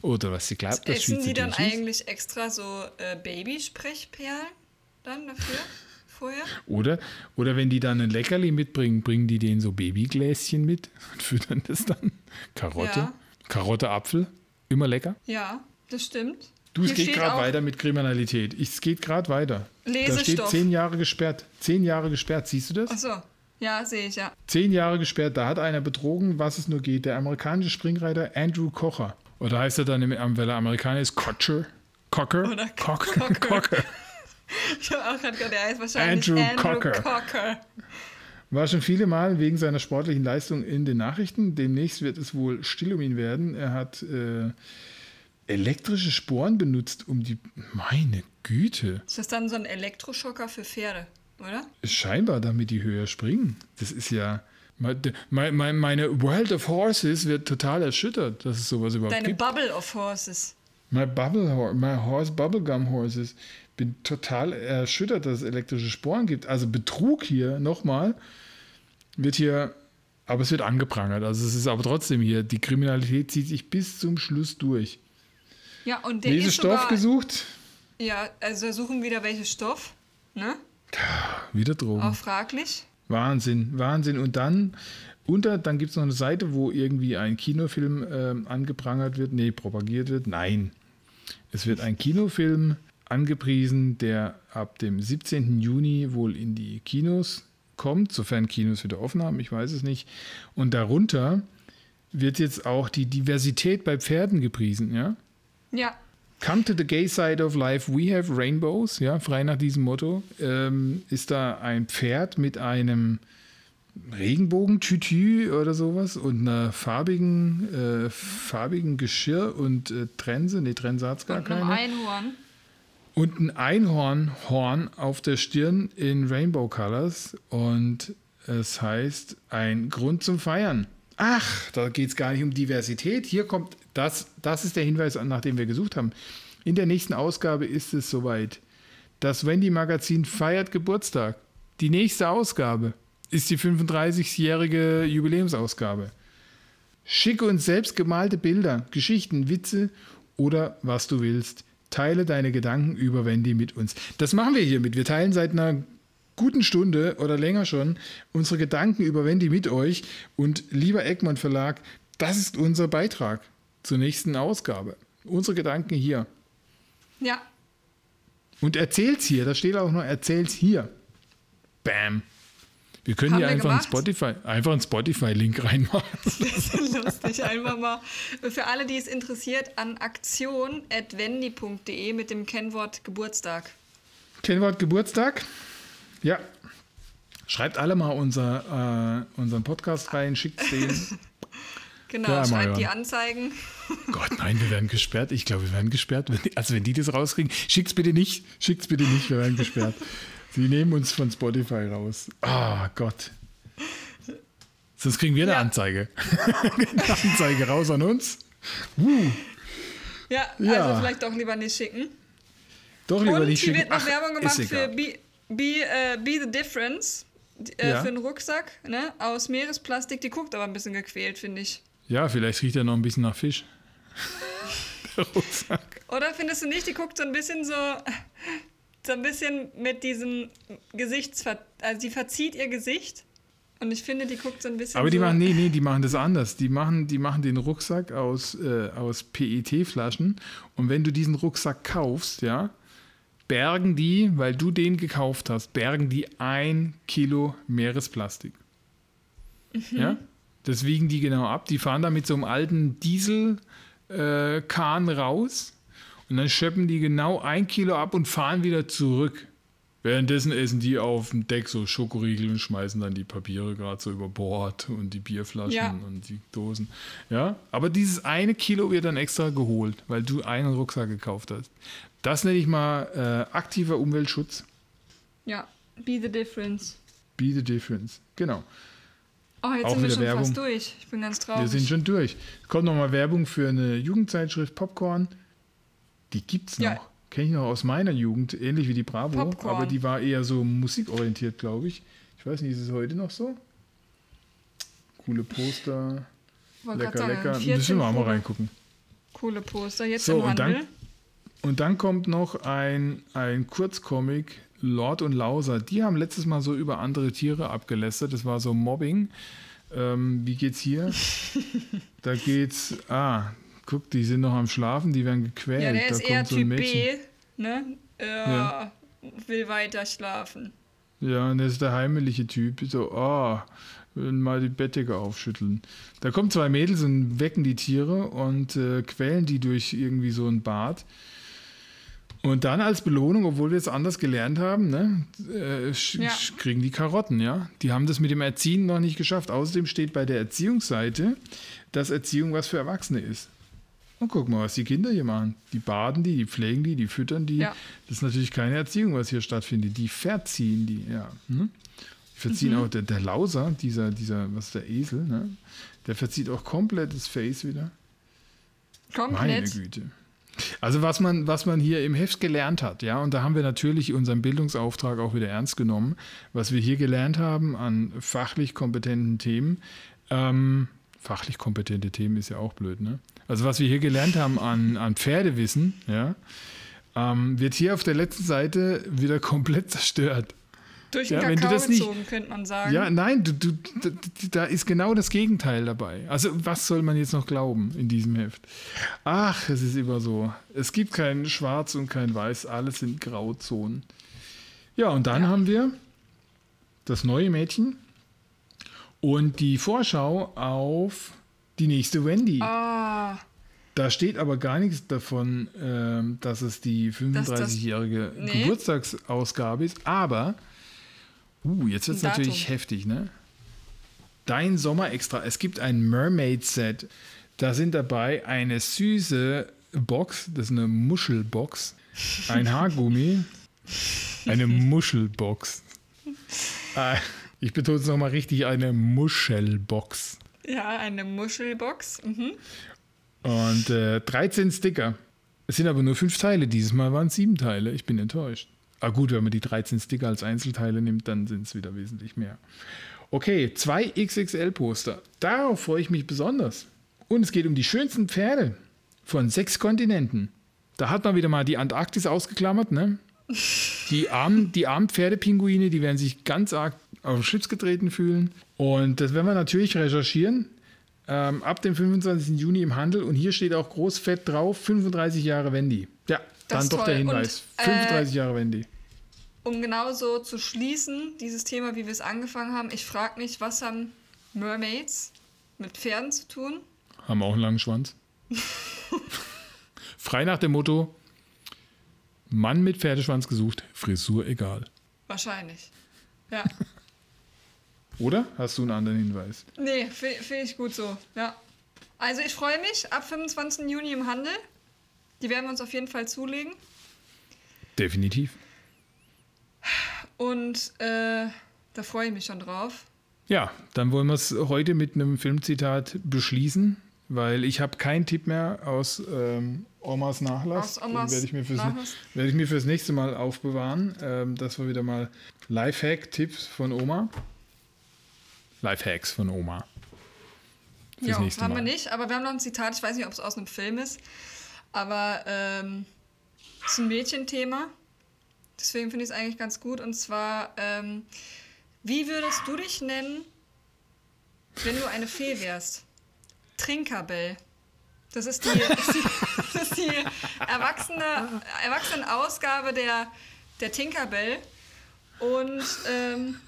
Oder was sie glaubt, das Essen die dann Schweizerdeutsch ist. eigentlich extra so äh, Babysprechperlen dann dafür? Vorher? Oder, oder wenn die dann ein Leckerli mitbringen, bringen die denen so Babygläschen mit und füttern das dann. Karotte, Ja. Karotte, Apfel, immer lecker. Ja, das stimmt. Du, es Hier geht gerade weiter mit Kriminalität. Ich, es geht gerade weiter. Da steht Lesestoff. zehn Jahre gesperrt. Zehn Jahre gesperrt, siehst du das? Achso, ja, sehe ich, ja. Zehn Jahre gesperrt, da hat einer betrogen, was es nur geht. Der amerikanische Springreiter Andrew Kocher. Oder heißt er dann, im, weil er Amerikaner ist, Kocher? Cocker? Oder Cocker. Cocker. Cocker. Ich habe auch gerade gehört, der heißt wahrscheinlich Andrew Andrew, Cocker. Cocker. War schon viele Mal wegen seiner sportlichen Leistung in den Nachrichten. Demnächst wird es wohl still um ihn werden. Er hat äh, elektrische Sporen benutzt, um die. Meine Güte. Ist das dann so ein Elektroschocker für Pferde, oder? Scheinbar, damit die höher springen. Das ist ja. Meine, meine World of Horses wird total erschüttert, dass es sowas überhaupt Deine gibt. Bubble of Horses. My Bubble, my Horse Bubblegum Horses. Bin total erschüttert, dass es elektrische Sporen gibt. Also Betrug hier nochmal wird hier, aber es wird angeprangert. Also es ist aber trotzdem hier, die Kriminalität zieht sich bis zum Schluss durch. Ja, und der Lese ist Stoff sogar, gesucht, Ja, also wir suchen wieder welche Stoff. Ne? wieder Drogen. Auch fraglich. Wahnsinn, Wahnsinn. Und dann unter, dann gibt es noch eine Seite, wo irgendwie ein Kinofilm ähm, angeprangert wird. Nee, propagiert wird. Nein. Es wird ein Kinofilm angepriesen, der ab dem 17. Juni wohl in die Kinos kommt, sofern Kinos wieder offen haben, ich weiß es nicht. Und darunter wird jetzt auch die Diversität bei Pferden gepriesen, ja? Ja, Come to the gay side of life, we have rainbows, ja, frei nach diesem Motto, ähm, ist da ein Pferd mit einem Regenbogen-Tütü oder sowas und einer farbigen, äh, farbigen Geschirr und äh, Trense, nee, Trense hat es gar und keine. Einhorn. Und ein Einhornhorn auf der Stirn in Rainbow Colors und es heißt ein Grund zum Feiern. Ach, da geht es gar nicht um Diversität. Hier kommt, das, das ist der Hinweis, nach dem wir gesucht haben. In der nächsten Ausgabe ist es soweit. Das Wendy Magazin feiert Geburtstag. Die nächste Ausgabe ist die 35-jährige Jubiläumsausgabe. Schicke uns selbst gemalte Bilder, Geschichten, Witze oder was du willst. Teile deine Gedanken über Wendy mit uns. Das machen wir hiermit. Wir teilen seit einer guten Stunde oder länger schon unsere Gedanken über Wendy mit euch. Und lieber Egmont Verlag, das ist unser Beitrag zur nächsten Ausgabe. Unsere Gedanken hier. Ja, Und erzähl's hier, da steht auch noch, erzähl's hier. Bam. Wir können hier einfach einen? Spotify, einfach einen Spotify-Link reinmachen. lustig. Einfach mal für alle, die es interessiert, an aktion.wendy.de mit dem Kennwort Geburtstag. Kennwort Geburtstag. Ja. Schreibt alle mal unser, äh, unseren Podcast rein, schickt's denen. Genau, Ja, schreibt die Anzeigen. Gott, nein, wir werden gesperrt. Ich glaube, wir werden gesperrt. Also wenn die das rauskriegen, schickt's bitte nicht. Schickt's bitte nicht, wir werden gesperrt. Sie nehmen uns von Spotify raus. Ah, Gott. Sonst kriegen wir eine Ja. Anzeige. eine Anzeige raus an uns. Uh, Ja, Ja. also vielleicht doch lieber nicht schicken. doch lieber Und nicht hier schicken. wird noch Ach, Werbung gemacht für. Be, Be, äh, Be the Difference. Äh, Ja. Für einen Rucksack ne, aus Meeresplastik. Die guckt aber ein bisschen gequält, finde ich. Ja, vielleicht riecht er noch ein bisschen nach Fisch. Der Rucksack. Oder findest du nicht, die guckt so ein bisschen so, so ein bisschen mit diesem Gesichtsver... Also die verzieht ihr Gesicht. Und ich finde, die guckt so ein bisschen Aber die so... machen, nee, nee, die machen das anders. Die machen, die machen den Rucksack aus, äh, aus PET-Flaschen. Und wenn du diesen Rucksack kaufst, ja, bergen die, weil du den gekauft hast, bergen die ein Kilo Meeresplastik. Ja? Das wiegen die genau ab. Die fahren da mit so einem alten Dieselkahn raus und dann schöppen die genau ein Kilo ab und fahren wieder zurück. Währenddessen essen die auf dem Deck so Schokoriegel und schmeißen dann die Papiere gerade so über Bord und die Bierflaschen Ja. und die Dosen. Ja, aber dieses eine Kilo wird dann extra geholt, weil du einen Rucksack gekauft hast. Das nenne ich mal äh, aktiver Umweltschutz. Ja, Be the Difference. Be the difference. Genau. Oh, jetzt Auch sind wir schon Werbung. fast durch. Ich bin ganz traurig. Wir sind schon durch. Kommt nochmal Werbung für eine Jugendzeitschrift Popcorn. Die gibt's noch. Ja. Kenne ich noch aus meiner Jugend, ähnlich wie die Bravo. Popcorn. Aber die war eher so musikorientiert, glaube ich. Ich weiß nicht, ist es heute noch so? Coole Poster. Lecker, sagen, lecker. 14 Müssen wir auch mal reingucken. Coole Poster. Jetzt So, im und dann- Handel. Und dann kommt noch ein, ein Kurzcomic, Lord und Lauser. Die haben letztes Mal so über andere Tiere abgelästert. Das war so Mobbing. Ähm, wie geht's hier? da geht's. Ah, guck, die sind noch am Schlafen, die werden gequält. Ja, der da ist eher so ein Typ Mädchen. B, ne? Äh, Ja. Will weiter schlafen. Ja, und das ist der heimelige Typ. So, oh, will mal die Bettdecke aufschütteln. Da kommen zwei Mädels und wecken die Tiere und äh, quälen die durch irgendwie so ein Bad. Und dann als Belohnung, obwohl wir es anders gelernt haben, ne, äh, Ja. kriegen die Karotten, ja. Die haben das mit dem Erziehen noch nicht geschafft. Außerdem steht bei der Erziehungsseite, dass Erziehung was für Erwachsene ist. Und guck mal, was die Kinder hier machen. Die baden die, die pflegen die, die füttern die. Ja. Das ist natürlich keine Erziehung, was hier stattfindet. Die verziehen die, ja. Hm? verziehen auch der, der Lauser, dieser, dieser, was ist der Esel, ne? Der verzieht auch komplett das Face wieder. Meine Komplett. Güte. Also was man, was man hier im Heft gelernt hat, ja, und da haben wir natürlich unseren Bildungsauftrag auch wieder ernst genommen, was wir hier gelernt haben an fachlich kompetenten Themen. Ähm, fachlich kompetente Themen ist ja auch blöd, ne? Also was wir hier gelernt haben an, an Pferdewissen, ja, ähm, wird hier auf der letzten Seite wieder komplett zerstört. Durch den Ja, wenn du Kakao das nicht- gezogen, könnte man sagen. Ja, nein, du, du, da- da ist genau das Gegenteil dabei. Also, was soll man jetzt noch glauben in diesem Heft? Ach, es ist immer so. Es gibt kein Schwarz und kein Weiß, alles sind Grauzonen. Ja, und dann Ja. haben wir das neue Mädchen und die Vorschau auf die nächste Wendy. Ah, Da steht aber gar nichts davon, ähm, dass es die das- 35-jährige Nee. Geburtstagsausgabe ist. Aber, uh, jetzt wird es natürlich heftig, ne? Dein Sommer extra. Es gibt ein Mermaid-Set. Da sind dabei eine süße Box, das ist eine Muschelbox, ein Haargummi, eine Muschelbox. Äh, Ich betone es nochmal richtig, eine Muschelbox. Ja, eine Muschelbox. Mhm. Und äh, 13 Sticker. Es sind aber nur fünf Teile. Dieses Mal waren es sieben Teile. Ich bin enttäuscht. Ah gut, wenn man die 13 Sticker als Einzelteile nimmt, dann sind es wieder wesentlich mehr. Okay, zwei XXL-Poster. Darauf freue ich mich besonders. Und es geht um die schönsten Pferde von sechs Kontinenten. Da hat man wieder mal die Antarktis ausgeklammert, ne? Die armen, die armen Pferdepinguine, die werden sich ganz arg auf den Schlips getreten fühlen. Und das werden wir natürlich recherchieren. Ähm, ab dem 25. Juni im Handel. Und hier steht auch großfett drauf: 35 Jahre Wendy. Ja, Das dann doch der toll. Hinweis: Und, äh, 35 Jahre Wendy. Um genauso zu schließen, dieses Thema, wie wir es angefangen haben, ich frage mich, was haben Mermaids mit Pferden zu tun? Haben auch einen langen Schwanz. Frei nach dem Motto: Mann mit Pferdeschwanz gesucht, Frisur egal. Wahrscheinlich. Ja. Oder? Hast du einen anderen Hinweis? Nee, finde find ich gut so. Ja. Also ich freue mich ab 25. Juni im Handel. Die werden wir uns auf jeden Fall zulegen. Definitiv. Und äh, da freue ich mich schon drauf. Ja, dann wollen wir es heute mit einem Filmzitat beschließen, weil ich habe keinen Tipp mehr aus ähm, Omas Nachlass. Aus Omas Den werde ich, mir fürs, Nachlass. werde ich mir fürs nächste Mal aufbewahren. Ähm, das war wieder mal Lifehack-Tipps von Oma. Lifehacks von Oma. Ja, haben Mal. wir nicht, aber wir haben noch ein Zitat, ich weiß nicht, ob es aus einem Film ist, aber ähm, es ist ein Mädchenthema. Deswegen finde ich es eigentlich ganz gut. Und zwar, ähm, wie würdest du dich nennen, wenn du eine Fee wärst? Trinkerbell. Das ist die, ist die, das ist die erwachsene, erwachsene Ausgabe der, der Tinkerbell. Und ähm,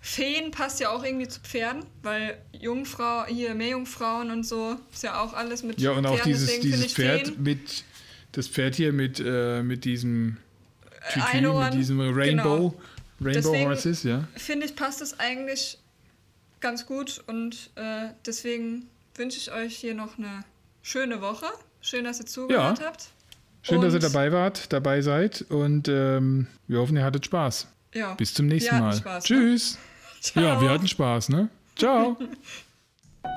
Feen passt ja auch irgendwie zu Pferden, weil Jungfrau, hier Meerjungfrauen und so, ist ja auch alles mit Ja, und auch Pferden, dieses, deswegen dieses ich Pferd Feen, mit, das Pferd hier mit, äh, mit diesem Tütü, Einhorn, mit diesem Rainbow, Rainbow Deswegen- Horses, ja. finde ich, passt es eigentlich ganz gut und äh, deswegen wünsche ich euch hier noch eine schöne Woche. Schön, dass ihr zugehört habt. Schön, dass ihr Und- dabei wart, dabei seid und ähm, wir hoffen, ihr hattet Spaß. Ja. Bis zum nächsten Mal. Spaß, ne? Ciao. Ja, wir hatten Spaß, ne? Ciao.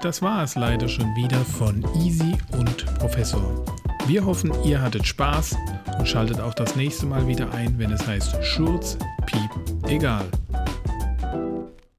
Das war es leider schon wieder von Easy und Professor. Wir hoffen, ihr hattet Spaß und schaltet auch das nächste Mal wieder ein, wenn es heißt Schurz, Piep, egal.